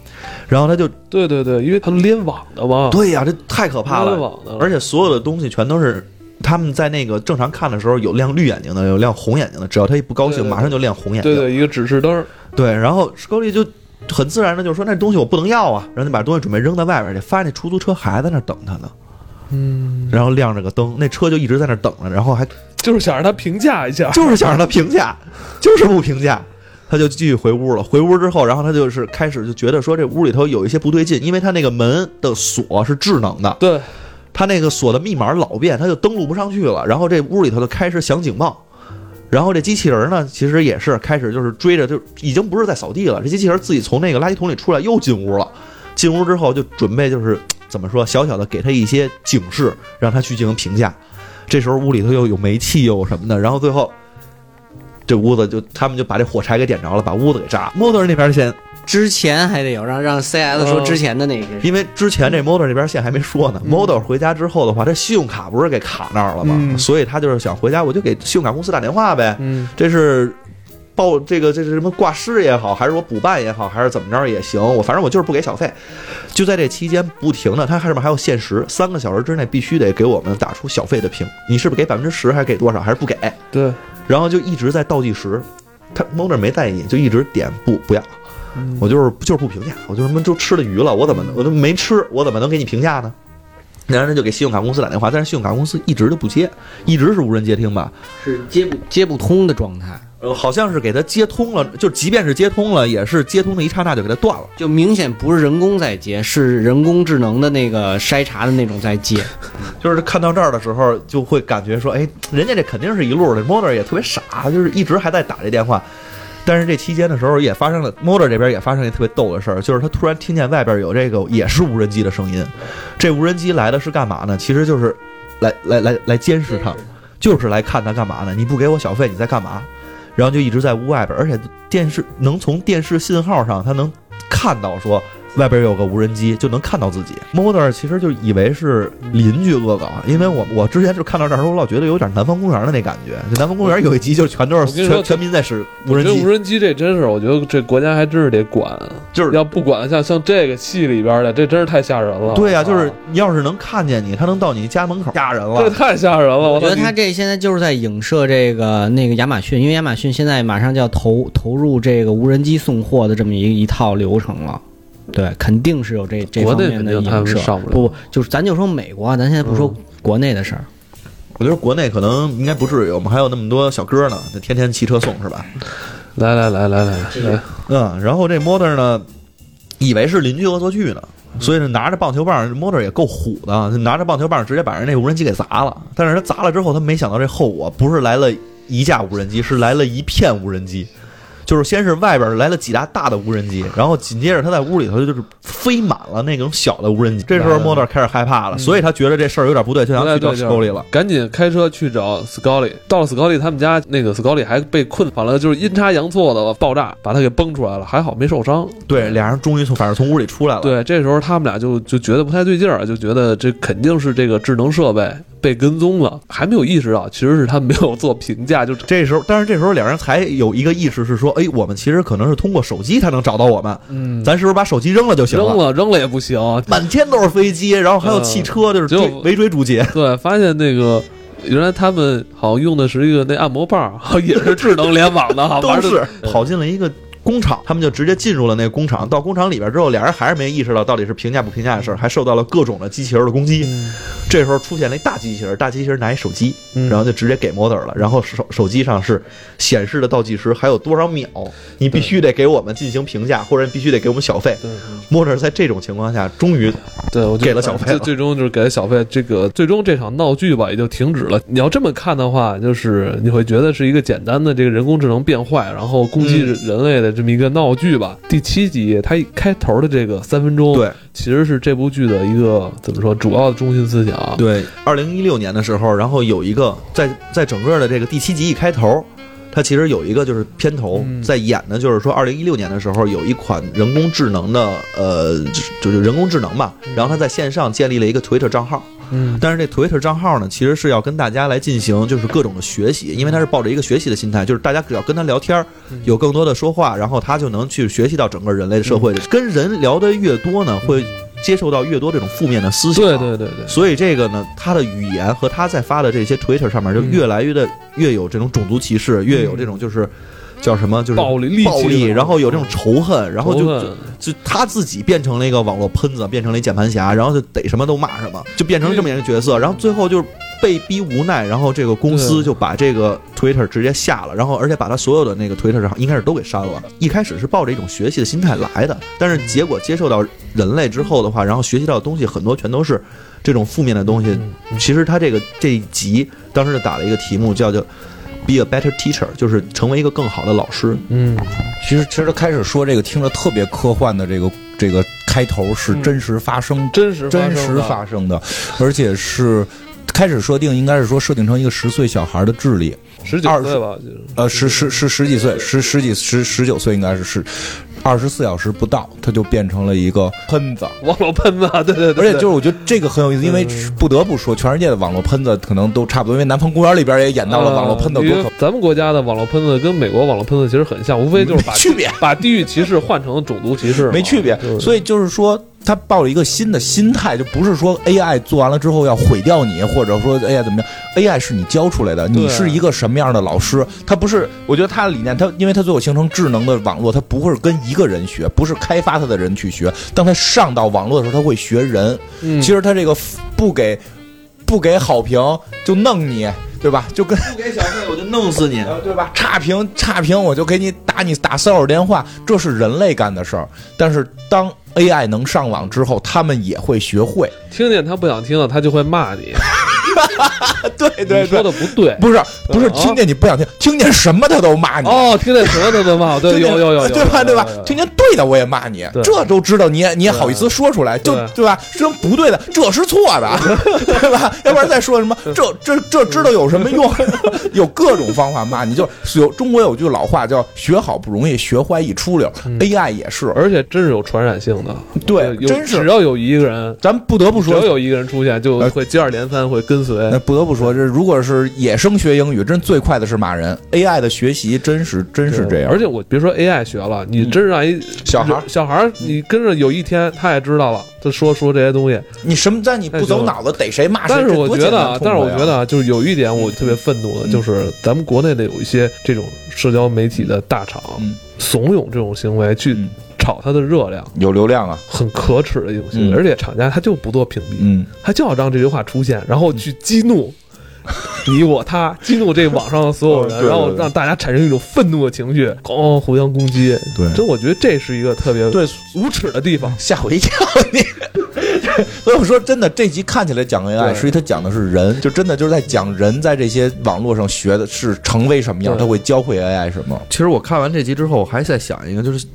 然后他就对对对，因为他们联网的嘛，对呀、这太可怕了。联网的，而且所有的东西全都是他们在那个正常看的时候有亮绿眼睛的，有亮红眼睛的，只要他一不高兴，对对对马上就亮红眼睛。对对，一个指示灯，对然后史高丽就很自然的就说：“那东西我不能要啊！”然后就把东西准备扔在外边去，发现那出租车还在那等他呢，嗯，然后亮着个灯，那车就一直在那等着，然后还就是想让他评价一下，就是想让他评价，就是不评价。他就继续回屋了。回屋之后，然后他就是开始就觉得说这屋里头有一些不对劲，因为他那个门的锁是智能的，对，他那个锁的密码老变，他就登录不上去了。然后这屋里头就开始响警报，然后这机器人呢，其实也是开始就是追着，就已经不是在扫地了。这机器人自己从那个垃圾桶里出来，又进屋了。进屋之后就准备就是怎么说，小小的给他一些警示，让他去进行评价。这时候屋里头又有煤气又有什么的，然后最后这屋子就他们就把这火柴给点着了，把屋子给炸了。motor 那边先之前还得有让让 CS 说之前的那个，因为之前这 Model 这边线还没说呢、Model 回家之后的话，这信用卡不是给卡那儿了吗？嗯所以他就是想回家，我就给信用卡公司打电话呗。嗯，这是报这个这是什么挂失也好，还是我补办也好，还是怎么着也行，我反正我就是不给小费。就在这期间不停的，他上面还有限时，三个小时之内必须得给我们打出小费的评，你是不是给百分之十，还是给多少，还是不给？对，然后就一直在倒计时，他 Motor 没在意，就一直点不不要。嗯我就是就是不评价，我就他妈就吃了鱼了，我怎么能我都没吃，我怎么能给你评价呢？然后他就给信用卡公司打电话，但是信用卡公司一直都不接，一直是无人接听吧？是接不接不通的状态，呃，好像是给他接通了，就即便是接通了，也是接通的一刹那就给他断了。就明显不是人工在接，是人工智能的那个筛查的那种在接。就是看到这儿的时候，就会感觉说，哎，人家这肯定是一路的 Model 也特别傻，就是一直还在打这电话。但是这期间的时候，也发生了，Motor 这边也发生一特别逗的事儿，就是他突然听见外边有这个也是无人机的声音。这无人机来的是干嘛呢？其实就是来来来来监视他，就是来看他干嘛呢？你不给我小费，你在干嘛？然后就一直在屋外边，而且电视能从电视信号上，他能看到说外边有个无人机，就能看到自己。Motor 其实就以为是邻居恶搞，因为我我之前就看到这儿的时候，我老觉得有点南方公园的那感觉。就南方公园有一集就全都是全全民在使无人机无，人机这真是，我觉得这国家还真是得管，就是要不管像像这个戏里边的，这真是太吓人了。对呀、啊就是你要是能看见你，他能到你家门口吓人了。这太吓人了。我觉得他这现在就是在影射这个那个亚马逊，因为亚马逊现在马上就要投投入这个无人机送货的这么一一套流程了。对，肯定是有这这方面的肯定他们影射。不不，就是咱就说美国啊，咱现在不说国内的事儿。我觉得国内可能应该不至于，我们还有那么多小哥呢，就天天骑车送是吧？来来来来来来，嗯，然后这 Motor 呢，以为是邻居恶作剧呢，所以呢拿着棒球棒，Motor 也够虎的，就拿着棒球棒直接把人那无人机给砸了。但是他砸了之后，他没想到这后果不是来了一架无人机，是来了一片无人机。就是先是外边来了几架大的无人机，然后紧接着他在屋里头就是飞满了那种小的无人机。这时候 Motor 开始害怕了，所以他觉得这事儿有点不对，就想去找不太对劲 Scully 了。赶紧开车去找 Scully。到了 Scully 他们家，那个 Scully 还被困，反了就是阴差阳错的爆炸，把他给崩出来了，还好没受伤。对，俩人终于从反正从屋里出来了。对，这时候他们俩就就觉得不太对劲儿，就觉得这肯定是这个智能设备被跟踪了，还没有意识到其实是他没有做评价，就这时候，但是这时候两人才有一个意识是说，哎，我们其实可能是通过手机才能找到我们，嗯，咱是不是把手机扔了就行扔了扔了也不行。满天都是飞机，然后还有汽车，就是围追堵截。对，发现那个原来他们好像用的是一个那按摩棒，也是智能联网的，哈，都是跑进了一个工厂，他们就直接进入了那个工厂。到工厂里边之后，俩人还是没意识到到底是评价不评价的事儿，还受到了各种的机器人的攻击。嗯这时候出现了一大机器人，大机器人拿一手机，嗯然后就直接给 Motor 了。然后手手机上是显示的倒计时还有多少秒，你必须得给我们进行评价，或者你必须得给我们小费。对 Motor 在这种情况下，终于对，我就给了小费了最最终就是给了小费。这个最终这场闹剧吧也就停止了。你要这么看的话，就是你会觉得是一个简单的这个人工智能变坏，然后攻击嗯人类的这么一个闹剧吧。第七集它一开头的这个三分钟，对，其实是这部剧的一个怎么说主要的中心思想。对，二零一六年的时候，然后有一个在在整个的这个第七集一开头，它其实有一个就是片头嗯。在演的，就是说二零一六年的时候有一款人工智能的呃，就是就是人工智能嘛，然后它在线上建立了一个 Twitter 账号，嗯，但是这 Twitter 账号呢，其实是要跟大家来进行就是各种的学习，因为他是抱着一个学习的心态，就是大家只要跟他聊天儿，有更多的说话，然后他就能去学习到整个人类的社会。跟人聊得越多呢，会接受到越多这种负面的思想。对对对对，所以这个呢，他的语言和他在发的这些 Twitter 上面，就越来越的越有这种种族歧视，越有这种就是叫什么，就是暴力暴力，然后有这种仇恨，然后就就就他自己变成了一个网络喷子，变成了一键盘侠，然后就逮什么都骂什么，就变成了这么一个角色，然后最后就是。被逼无奈，然后这个公司就把这个 Twitter 直接下了，然后而且把他所有的那个 Twitter 上应该是都给删了。一开始是抱着一种学习的心态来的，但是结果接受到人类之后的话，然后学习到的东西很多全都是这种负面的东西。嗯其实他这个这一集当时就打了一个题目，叫叫 Be a better teacher，就是成为一个更好的老师。嗯，其实其实他开始说这个听着特别科幻的这个这个开头是真实发生真实真实发生的，而且是开始设定应该是说设定成一个十岁小孩的智力，十九二十岁吧，就是呃十十十十几岁，十十几十十九岁应该是是二十四小时不到，它就变成了一个喷子。网络喷子，对对对，而且就是我觉得这个很有意思，因为嗯。不得不说，全世界的网络喷子可能都差不多，因为《南方公园》里边也演到了网络喷子咱们国家的网络喷子跟美国网络喷子其实很像，无非就是把区别。把地域歧视换成种族歧视，没区别。所以就是说，他抱着一个新的心态，就不是说 AI 做完了之后要毁掉你，或者说 AI 怎么样，AI 是你教出来的，你是一个什么样的老师？他不是，我觉得他的理念，他因为他最后形成智能的网络，他不会跟一个人学，不是开发他的人去学，当他上到网络的时候，他会学人。嗯其实他这个不给不给好评就弄你，对吧？就跟不给小费我就弄死你。呃，对吧？差评差评，我就给你打你打骚扰电话，这是人类干的事儿。但是当 AI 能上网之后，他们也会学会。听见他不想听了，他就会骂你，对对你说的不对。不是不是，啊听见你不想听，听见什么他都骂你。哦，听见什么他都骂，对，有有有有，对吧？对吧？听见对的我也骂你，这都知道，你也你也好意思说出来，就对对吧？说不对的，这是错的，对 吧？要不然再说什么，这这这知道有什么用？有各种方法骂你，就有中国有句老话叫“学好不容易，学坏一出溜”。AI 也是，而且真是有传染性的，对，真是只要有一个人，咱不得不说只要，有一个人出现，就呃会接二连三会跟随那。不得不说，这如果是野生学英语，真最快的是骂人。AI 的学习真是真是这样，而且我别说 AI 学了，你真让一小孩儿小孩儿，你跟着有一天他也知道了，他说说这些东西。你什么在你不走脑子逮谁骂谁，但是我觉得啊，但是我觉得啊，就是有一点我特别愤怒的，嗯就是咱们国内的有一些这种社交媒体的大厂嗯怂恿这种行为去嗯炒它的热量，有流量啊，很可耻的一种行为。嗯而且厂家他就不做屏蔽，嗯，他就要让这句话出现，然后去激怒 你我他，激怒这网上的所有人，嗯对对然后对让大家产生一种愤怒的情绪，咣互相攻击。对真我觉得这是一个特别对无耻的地方。吓我一跳你。所以我说真的，这集看起来讲 AI，对实际它讲的是人，就真的就是在讲人在这些网络上学的是成为什么样，对他会教会 AI 什么。其实我看完这集之后，我还在想一个，就是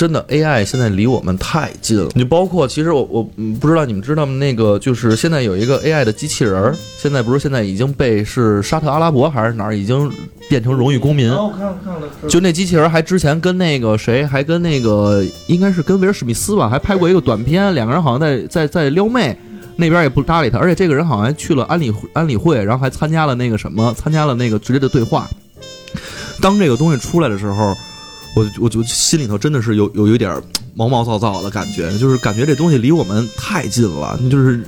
真的 AI 现在离我们太近了。你包括其实我我嗯不知道你们知道吗？那个就是现在有一个 AI 的机器人儿，现在不是现在已经被是沙特阿拉伯还是哪儿已经变成荣誉公民。我看了看了，就那机器人还之前跟那个谁，还跟那个应该是跟威尔史密斯吧，还拍过一个短片，两个人好像在在在撩妹，那边也不搭理他，而且这个人好像还去了安理安理会，然后还参加了那个什么，参加了那个直接的对话。当这个东西出来的时候，我我就心里头真的是有有有一点儿毛毛躁躁的感觉，就是感觉这东西离我们太近了，就是。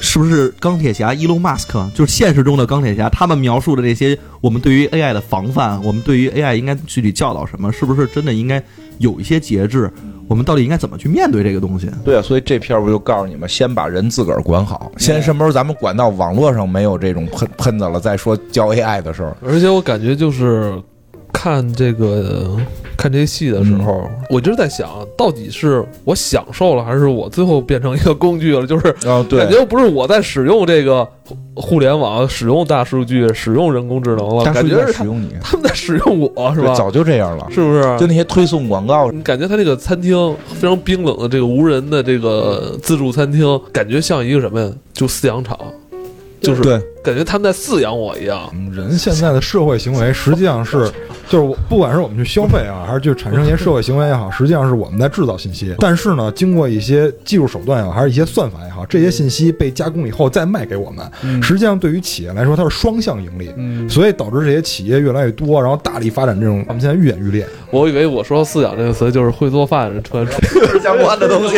是不是钢铁侠伊隆马斯克就是现实中的钢铁侠？他们描述的这些，我们对于 AI 的防范，我们对于 AI 应该具体教导什么？是不是真的应该有一些节制？我们到底应该怎么去面对这个东西？对啊，所以这片儿我就告诉你们，先把人自个儿管好，先什么时候咱们管到网络上没有这种喷喷子了，再说教 AI 的事儿。而且我感觉就是看这个看这戏的时候，我就是在想，到底是我享受了，还是我最后变成一个工具了？就是啊，感觉不是我在使用这个互联网、使用大数据、使用人工智能了，感觉是使用你，他们在使用我，是吧？早就这样了，是不是？就那些推送广告，你感觉他这个餐厅非常冰冷的这个无人的这个自助餐厅，感觉像一个什么呀？就饲养场，就是对，感觉他们在饲养我一样。嗯人现在的社会行为 实际上是，就是不管是我们去消费啊，还是去产生一些社会行为也好，实际上是我们在制造信息。但是呢，经过一些技术手段也好，还是一些算法也好，这些信息被加工以后再卖给我们，实际上对于企业来说，它是双向盈利。嗯，所以导致这些企业越来越多，然后大力发展这种，我们现在愈演愈烈。我以为我说“饲养”这个词就是会做饭人突然出。相关的东西。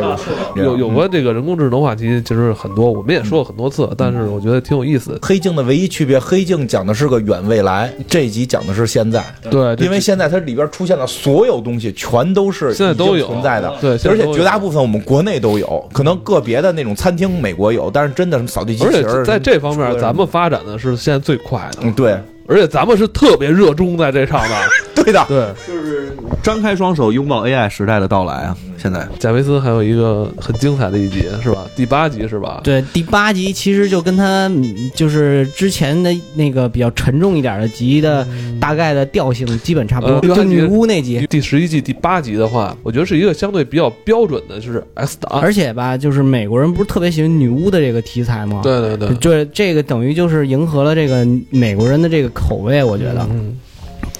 有有关这个人工智能话题，其实很多，我们也说过很多次，但是我觉得挺有意思的。黑镜的唯一区别，黑镜讲的是个远未来，这一集讲的是现在。对，因为现在它里边出现的所有东西，全都是现在都有存在的，对而且绝大部分我们国内都有，可能个别的那种餐厅美国有，但是真的什么扫地机器人儿，在这方面，咱们发展的是现在最快的，嗯对而且咱们是特别热衷在这上的。对的，对，就是张开双手拥抱 AI 时代的到来啊！现在贾维斯还有一个很精彩的一集，是吧？第八集是吧？对，第八集其实就跟他嗯就是之前的那个比较沉重一点的集的大概的调性基本差不多，呃就女巫那集。第十一季第八集的话，我觉得是一个相对比较标准的，就是 S 档。而且吧，就是美国人不是特别喜欢女巫的这个题材吗？，对对对，就是这个等于就是迎合了这个美国人的这个口味，我觉得。嗯，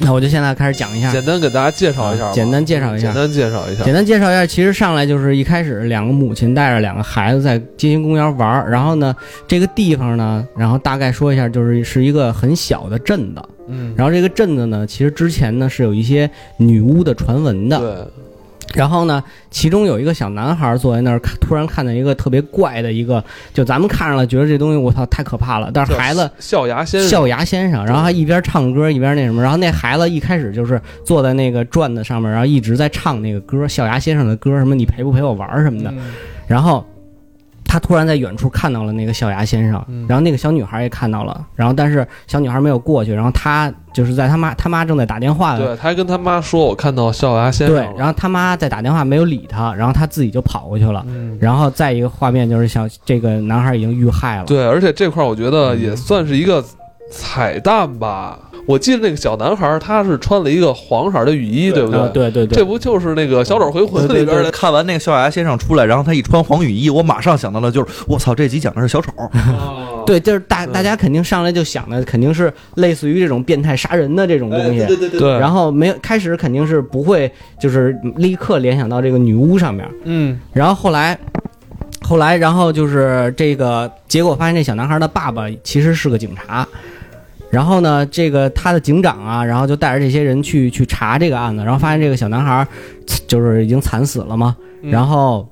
那我就现在开始讲一下，简单给大家介绍一下，啊简单介绍一下。简单介绍一下。简。单介绍一下，其实上来就是一开始两个母亲带着两个孩子在街心公园玩儿，然后呢，这个地方呢，然后大概说一下，就是是一个很小的镇子，嗯，然后这个镇子呢，其实之前呢是有一些女巫的传闻的，对，然后呢，其中有一个小男孩坐在那儿，突然看到一个特别怪的一个，就咱们看上了觉得这东西我操太可怕了，但是孩子笑牙先生，笑牙先生，然后他一边唱歌一边那什么，然后那孩子一开始就是坐在那个转子上面，然后一直在唱那个歌，笑牙先生的歌，什么你陪不陪我玩儿什么的，嗯。然后他突然在远处看到了那个笑牙先生，嗯然后那个小女孩也看到了，然后但是小女孩没有过去，然后他就是在他妈他妈正在打电话的。对，他还跟他妈说：“我看到笑牙先生对。”，然后他妈在打电话没有理他，然后他自己就跑过去了。嗯，然后再一个画面就是小这个男孩已经遇害了，对，而且这块儿我觉得嗯也算是一个彩蛋吧。我记得那个小男孩儿他是穿了一个黄色儿的雨衣，对不对对对对，这不就是那个《小丑回魂》里边的？看完那个笑牙先生出来，然后他一穿黄雨衣，我马上想到了，就是我操，这集讲的是小丑，哦对，就是大大家肯定上来就想的肯定是类似于这种变态杀人的这种东西，对对对，然后没有开始肯定是不会就是立刻联想到这个女巫上面，嗯，然后后来。后来，然后就是这个结果，发现这小男孩的爸爸其实是个警察。然后呢，这个他的警长啊，然后就带着这些人去去查这个案子，然后发现这个小男孩就是已经惨死了嘛。嗯然后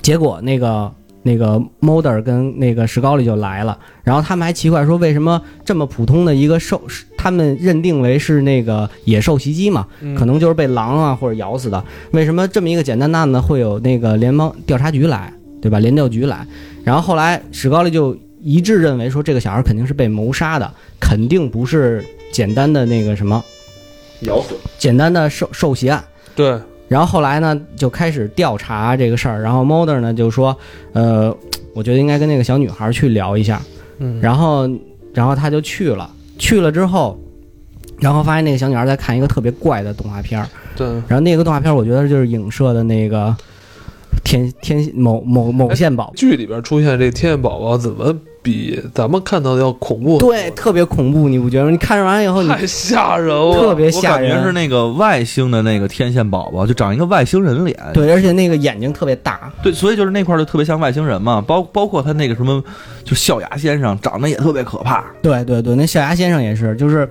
结果那个那个 Mulder 跟那个史高利就来了，然后他们还奇怪说，为什么这么普通的一个兽，他们认定为是那个野兽袭击嘛，嗯可能就是被狼啊或者咬死的，为什么这么一个简单的案子会有那个联邦调查局来，对吧？联调局来，然后后来史高利就一致认为说，这个小孩肯定是被谋杀的，肯定不是简单的那个什么咬死。简单的受受袭案。对，然后后来呢，就开始调查这个事儿。然后 Mulder 呢就说，呃，我觉得应该跟那个小女孩去聊一下。嗯，然后，然后他就去了。去了之后，然后发现那个小女孩在看一个特别怪的动画片儿。对，然后那个动画片儿，我觉得就是影射的那个天天某某某线宝宝。剧里边出现这天线宝宝怎么比咱们看到的要恐怖？对，，特别恐怖，你不觉得吗？你看完以后，你太吓人了，特别吓人。感觉是那个外星的那个天线宝宝，就长一个外星人脸。对，而且那个眼睛特别大。对，所以就是那块儿就特别像外星人嘛，包包括他那个什么，就笑牙先生长得也特别可怕。对对对，那笑牙先生也是，就是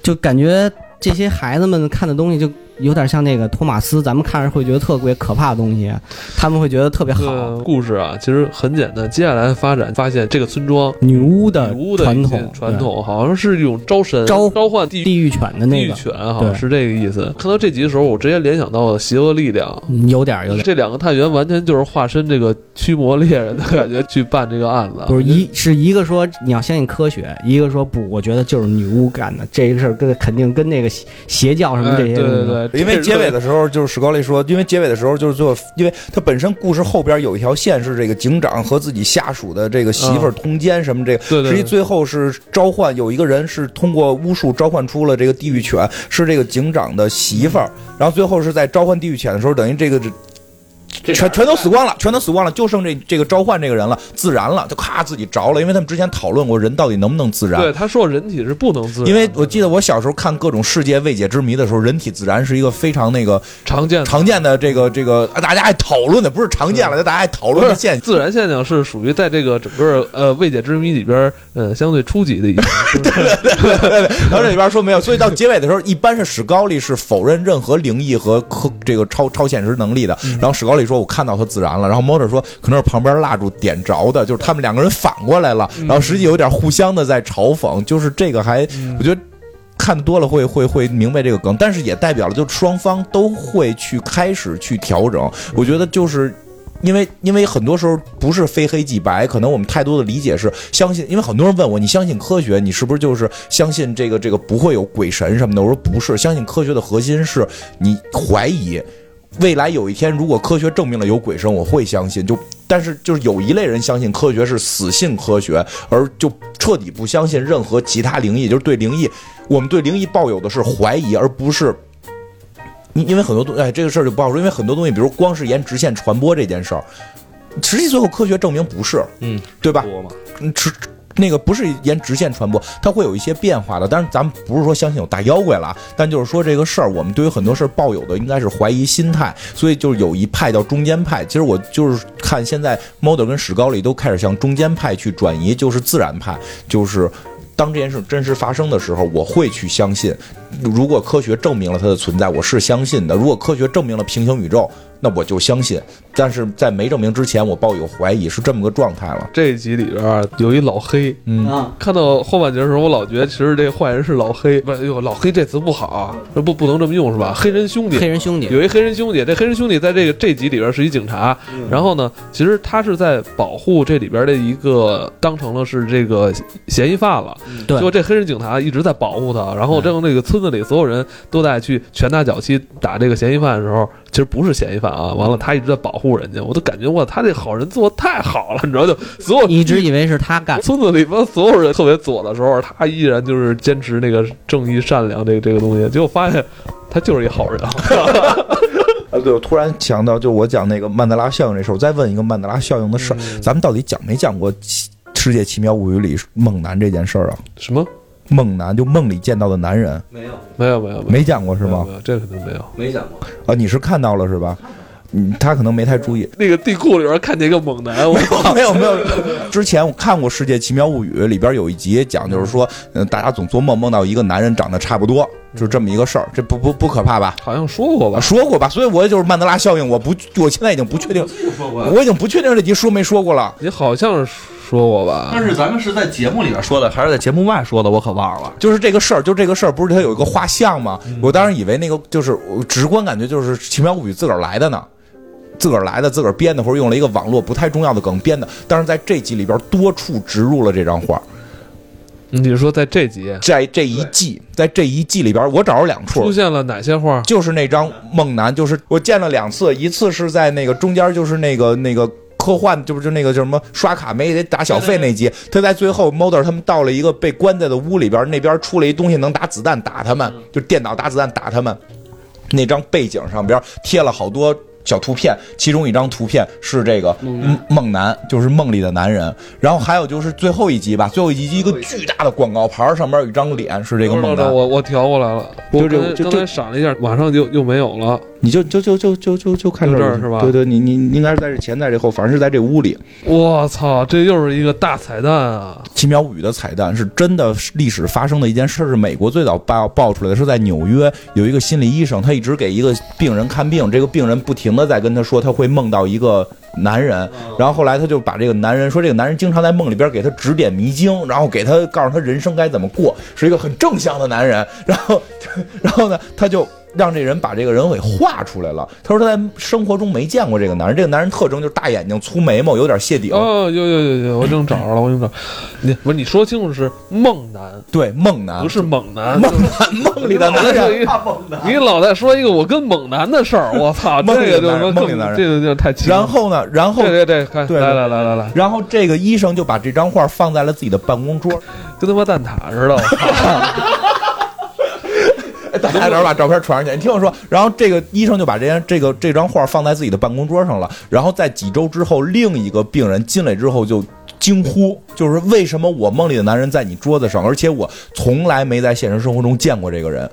就感觉这些孩子们看的东西就有点像那个托马斯，咱们看着会觉得特别可怕的东西，他们会觉得特别好。个故事啊，其实很简单。接下来发展，发现这个村庄女巫的女巫的传统，传统好像是一种招神、召召唤地狱地狱犬的地狱那个，犬，好像对是这个意思。看到这集的时候，我直接联想到了邪恶力量。嗯有点有点，这两个探员完全就是化身这个驱魔猎人的感觉去办这个案子，不是一是一个说你要相信科学，一个说不，我觉得就是女巫干的这个事儿，跟肯定跟那个邪邪教什么哎这些对对东因为结尾的的时候，就是史高丽说，因为结尾的时候就是最后，因为他本身故事后边有一条线是这个警长和自己下属的这个媳妇儿通奸什么这个，对对对实际最后是召唤有一个人是通过巫术召唤出了这个地狱犬，是这个警长的媳妇儿，然后最后是在召唤地狱犬的时候，等于这个全全都死光了，全都死光了，就剩这这个召唤这个人了，自燃了，就咔自己着了，因为他们之前讨论过人到底能不能自燃，对他说人体是不能自燃，因为我记得我小时候看各种世界未解之谜的时候，人体自燃是一个非常那个常见的常见的这个这个啊大家爱讨论的，不是常见了，大家爱讨论的现象。自燃现象是属于在这个整个呃未解之谜里边呃相对初级的一种，对对对然后这里边说没有，所以到结尾的时候，一般是史高利是否认任何灵异和科这个超超现实能力的。然后史高利说：“我看到他自燃了。”然后 Motor 说：“可能是旁边蜡烛点着的，就是他们两个人反过来了。”然后实际有点互相的在嘲讽，就是这个还我觉得。看多了会会会明白这个梗，但是也代表了就双方都会去开始去调整。我觉得就是因为因为很多时候不是非黑即白，可能我们太多的理解是相信，因为很多人问我，你相信科学，你是不是就是相信这个这个不会有鬼神什么的？我说不是，相信科学的核心是你怀疑。未来有一天，如果科学证明了有鬼神，我会相信。就但是就是有一类人相信科学是死信科学，而就彻底不相信任何其他灵异，就是对灵异，我们对灵异抱有的是怀疑，而不是。因因为很多东哎，这个事儿就不好说，因为很多东西，比如光是沿直线传播这件事儿，实际最后科学证明不是，嗯，对吧？嗯，直那个不是沿直线传播，它会有一些变化的。但是咱们不是说相信有大妖怪了，但就是说这个事儿，我们对于很多事儿抱有的应该是怀疑心态，所以就是有一派叫中间派。其实我就是看现在 Model 跟史高利都开始向中间派去转移，就是自然派，就是。当这件事真实发生的时候，我会去相信。如果科学证明了它的存在，我是相信的；如果科学证明了平行宇宙，那我就相信。但是在没证明之前，我抱有怀疑，是这么个状态了。这一集里边啊有一老黑，嗯，啊，看到后半截的时候，我老觉得其实这坏人是老黑，不是，哎呦，老黑这词不好啊，这不不能这么用是吧？黑人兄弟，黑人兄弟。有一黑人兄弟，这黑人兄弟在这个这集里边是一警察，然后呢，其实他是在保护这里边的一个当成了是这个嫌疑犯了。对。结果这黑人警察一直在保护他，然后这个那个村子里所有人都在去拳打脚踢打这个嫌疑犯的时候，其实不是嫌疑犯啊。完了，他一直在保护人家，我都感觉哇，他这好人做的太好了，你知道就所有一直以为是他干，村子里边所有人特别左的时候，他依然就是坚持那个正义善良这个这个东西，结果发现他就是一好人。啊，对，我突然想到，就我讲那个曼德拉效应这事儿，我再问一个曼德拉效应的事儿，咱们到底讲没讲过《奇世界奇妙物语》里猛男这件事儿啊？什么？猛男就梦里见到的男人，没有没有没有没讲过是吗没？有，这肯定没有。没讲过，啊，你是看到了是吧？嗯，他可能没太注意。那个地库里边看见一个猛男，我没有没有，之前我看过《世界奇妙物语》，里边有一集讲，就是说，嗯，大家总做梦梦到一个男人长得差不多，就这么一个事儿，这不不不可怕吧？好像说过吧啊，？说过吧？所以我就是曼德拉效应，我不，我现在已经不确定，我已经不确定这集说没说过了。你好像是说过吧？但是咱们是在节目里边说的，还是在节目外说的？我可忘了。就是这个事儿，就这个事儿，不是它有一个画像吗？我当时以为那个就是我直观感觉就是《奇妙物语》自个儿来的呢，自个儿来的，自个儿编的，或者用了一个网络不太重要的梗编的。但是在这集里边多处植入了这张画，你是说在这集在这一季，在这一季里边，我找着两处出。现了哪些画？就是那张梦男，就是我见了两次，一次是在那个中间，就是那个那个科幻，就是就那个叫什么刷卡没得打小费那集，他在最后 Model 他们到了一个被关在的屋里边，那边出了一东西能打子弹打他们，就电脑打子弹打他们。那张背景上边贴了好多小图片，其中一张图片是这个嗯梦男，就是梦里的男人。然后还有就是最后一集吧，最后一集一个巨大的广告牌，上面有一张脸是这个梦男。我我调过来了，就这刚才刚就这才闪了一下，马上就又没有了。你就就就就就就就看这儿是吧对对，你你你应该是在这前，在这后，反正是在这屋里。我操，这又是一个大彩蛋啊！《奇妙物语》的彩蛋是真的历史发生的一件事，是美国最早爆爆出来的，是在纽约有一个心理医生，他一直给一个病人看病，这个病人不停的在跟他说他会梦到一个男人，然后后来他就把这个男人说这个男人经常在梦里边给他指点迷津，然后给他告诉他人生该怎么过，是一个很正向的男人，然后 然后呢他就。让这人把这个人给画出来了。他说他在生活中没见过这个男人，这个男人特征就是大眼睛、粗眉毛，有点谢顶。哦，有有有有，我正找着了，我正找。你不是你说清楚是梦男，对，梦男不是猛男。梦男梦里的男人。你老在说一个我跟猛男的事儿，我操，这梦里的男人个就更梦里的男人这个就太奇了。然后呢，然后对对对，对来来来来来，然后这个医生就把这张画放在了自己的办公桌，跟他妈蛋挞似的，我操！大家找把照片传上去。你听我说，然后这个医生就把这张这个这张画放在自己的办公桌上了。然后在几周之后，另一个病人进来之后就惊呼，就是为什么我梦里的男人在你桌子上，而且我从来没在现实生活中见过这个人。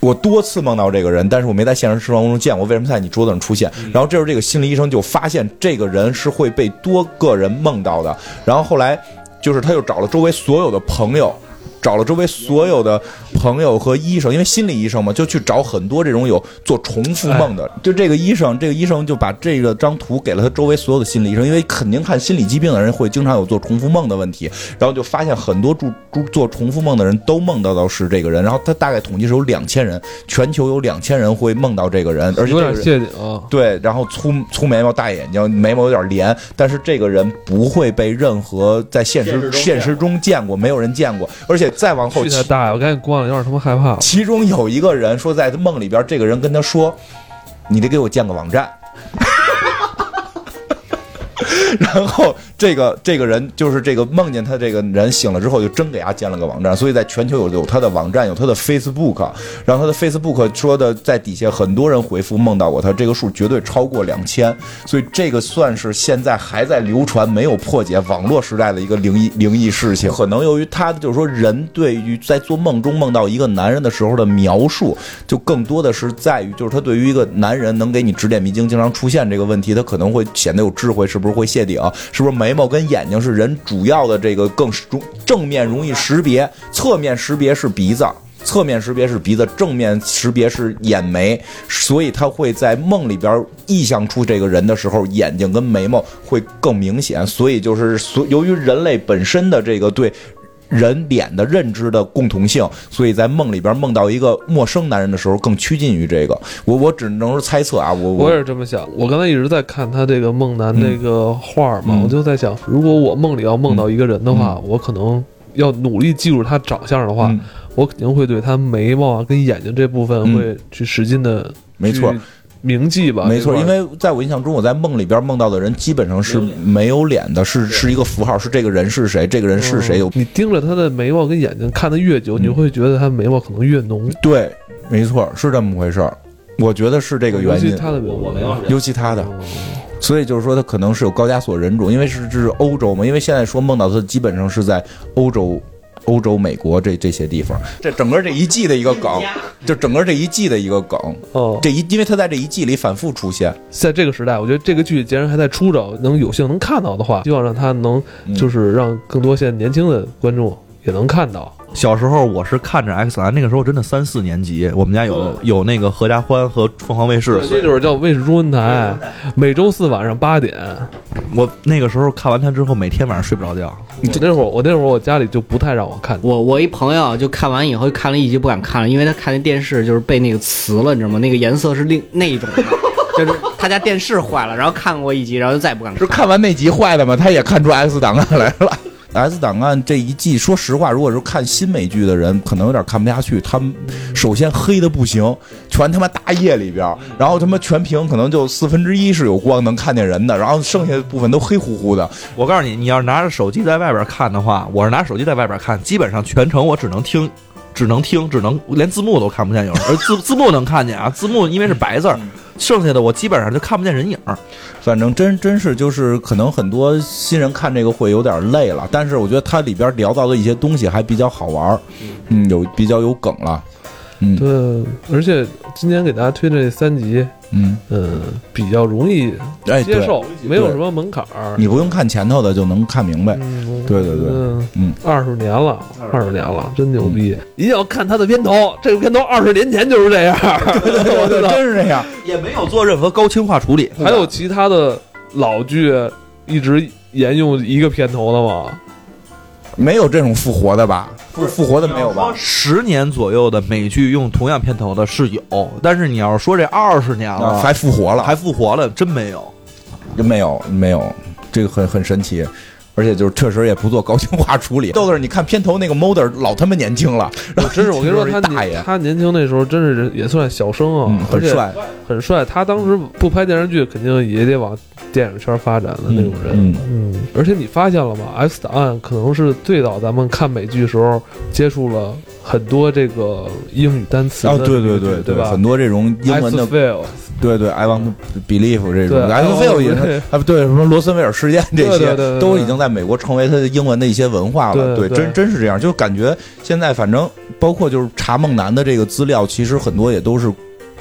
我多次梦到这个人，但是我没在现实生活中见过。为什么在你桌子上出现？然后这时候这个心理医生就发现这个人是会被多个人梦到的。然后后来就是他又找了周围所有的朋友。找了周围所有的朋友和医生，因为心理医生嘛，就去找很多这种有做重复梦的。就这个医生，这个医生就把这个张图给了他周围所有的心理医生，因为肯定看心理疾病的人会经常有做重复梦的问题，然后就发现很多做做重复梦的人都梦到的是这个人。然后他大概统计是有两千人，全球有两千人会梦到这个人，而且有点这个人谢顶。对，然后粗粗眉毛、大眼睛，眉毛有点连，但是这个人不会被任何在现实现实中见过，没有人见过，而且再往后去他大爷！我赶紧关了，有点他妈害怕。其中有一个人说，在梦里边，这个人跟他说：“你得给我建个网站。” 然后这个这个人就是这个梦见他这个人醒了之后，就真给他建了个网站，所以在全球有有他的网站，有他的 Facebook，然后他的 Facebook 说的在底下很多人回复梦到过他，这个数绝对超过两千，所以这个算是现在还在流传没有破解网络时代的一个灵异灵异事情。可能由于他就是说人对于在做梦中梦到一个男人的时候的描述，就更多的是在于就是他对于一个男人能给你指点迷津，经常出现这个问题，他可能会显得有智慧，是不是会谢顶？是不是眉毛跟眼睛是人主要的这个更中正面容易识别，侧面识别是鼻子。侧面识别是鼻子，正面识别是眼眉，所以他会在梦里边臆想出这个人的时候，眼睛跟眉毛会更明显。所以就是所由于人类本身的这个对人脸的认知的共同性，所以在梦里边梦到一个陌生男人的时候，更趋近于这个。我我只能是猜测啊，我我也是这么想。我刚才一直在看他这个梦男这个画嘛，嗯我就在想，如果我梦里要梦到一个人的话，我可能要努力记住他长相的话，嗯我肯定会对他眉毛啊跟眼睛这部分嗯会去使劲的没错。铭记吧，没错，因为在我印象中，我在梦里边梦到的人基本上是没有脸的，是是一个符号，是这个人是谁，这个人是谁。有你盯着他的眉毛跟眼睛看的越久，嗯你就会觉得他眉毛可能越浓。对，没错，是这么回事儿。我觉得是这个原尤其因，他的眉毛，尤其他的，哦所以就是说他可能是有高加索人种，因为是这是欧洲嘛，因为现在说梦到他基本上是在欧洲。欧洲、美国这这些地方，这整个这一季的一个梗，就整个这一季的一个梗，哦，这一因为他在这一季里反复出现，在这个时代，我觉得这个剧既然还在出着，能有幸能看到的话，希望让他能嗯就是让更多现在年轻的观众也能看到。小时候我是看着 X 男，那个时候真的三四年级，我们家有有那个合家欢和凤凰卫视，那就是叫卫视中文台，每周四晚上八点。我那个时候看完它之后，每天晚上睡不着觉。就那会儿，我那会儿我家里就不太让我看。我我一朋友就看完以后看了一集不敢看了，因为他看那电视就是被那个磁了，你知道吗？那个颜色是另那一种的，就是他家电视坏了，然后看过一集，然后就再也不敢是看。看完那集坏的吗？他也看出 X 档案来了。X 档案这一季，说实话，如果是看新美剧的人，可能有点看不下去。他们首先黑的不行，全他妈大夜里边，然后他妈全屏可能就四分之一是有光能看见人的，然后剩下的部分都黑乎乎的。我告诉你，你要是拿着手机在外边看的话，我是拿手机在外边看，基本上全程我只能听，只能听，只能连字幕都看不见，有时候而字字幕能看见啊，字幕因为是白字儿，剩下的我基本上就看不见人影儿。反正真真是就是可能很多新人看这个会有点累了，但是我觉得它里边聊到的一些东西还比较好玩儿，嗯，有比较有梗了。嗯对，而且今天给大家推的这三集，嗯，嗯，比较容易哎，接受，没有什么门槛儿。你不用看前头的就能看明白。嗯，对对对嗯嗯，二十年了，二十年了，真牛逼！一定要看他的片头，这个片头二十年前就是这样。真是这样。也没有做任何高清化处理。还有其他的老剧一直沿用一个片头的吗？没有这种复活的吧？复复活的没有吧？十年左右的美剧用同样片头的是有，但是你要是说这二十年了啊，还复活了？还复活了，真没有。真没有没有，这个很很神奇。而且就是确实也不做高清化处理。豆豆，你看片头那个 Mulder 老他妈年轻了，然后真是我跟你说，他大爷，他年轻那时候真是也算小生啊嗯，，很帅，很帅。他当时不拍电视剧，肯定也得往电影圈发展的那种人。嗯嗯，而且你发现了吗？《X 档案》可能是最早咱们看美剧时候接触了很多这个英语单词对对对对吧？很多这种英文的 feel，对对，I want to believe 这种对，I want to 也是啊，对什么罗森威尔事件这些都已经在美国成为他的英文的一些文化了。对真真是这样，就感觉现在反正包括就是查梦楠的这个资料，其实很多也都是。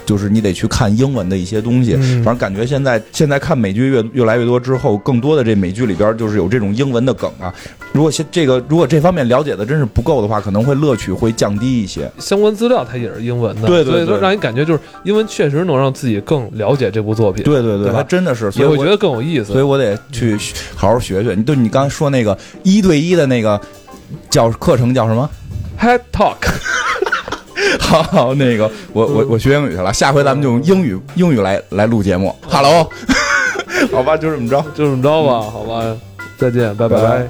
就是你得去看英文的一些东西，嗯反正感觉现在现在看美剧越越来越多之后，更多的这美剧里边就是有这种英文的梗啊。如果现这个如果这方面了解的真是不够的话，可能会乐趣会降低一些。相关资料它也是英文的，对对对所以让你感觉就是英文确实能让自己更了解这部作品，对对对，对吧还真的是，所以我觉得更有意思。所以我得去好好学学。你对你刚才说那个一对一的那个叫课程叫什么？Head Talk，好好，那个我我我学英语去了，下回咱们就用英语英语来来录节目。Hello，好吧，就这么着。就这么着吧，好吧，再见，拜拜拜拜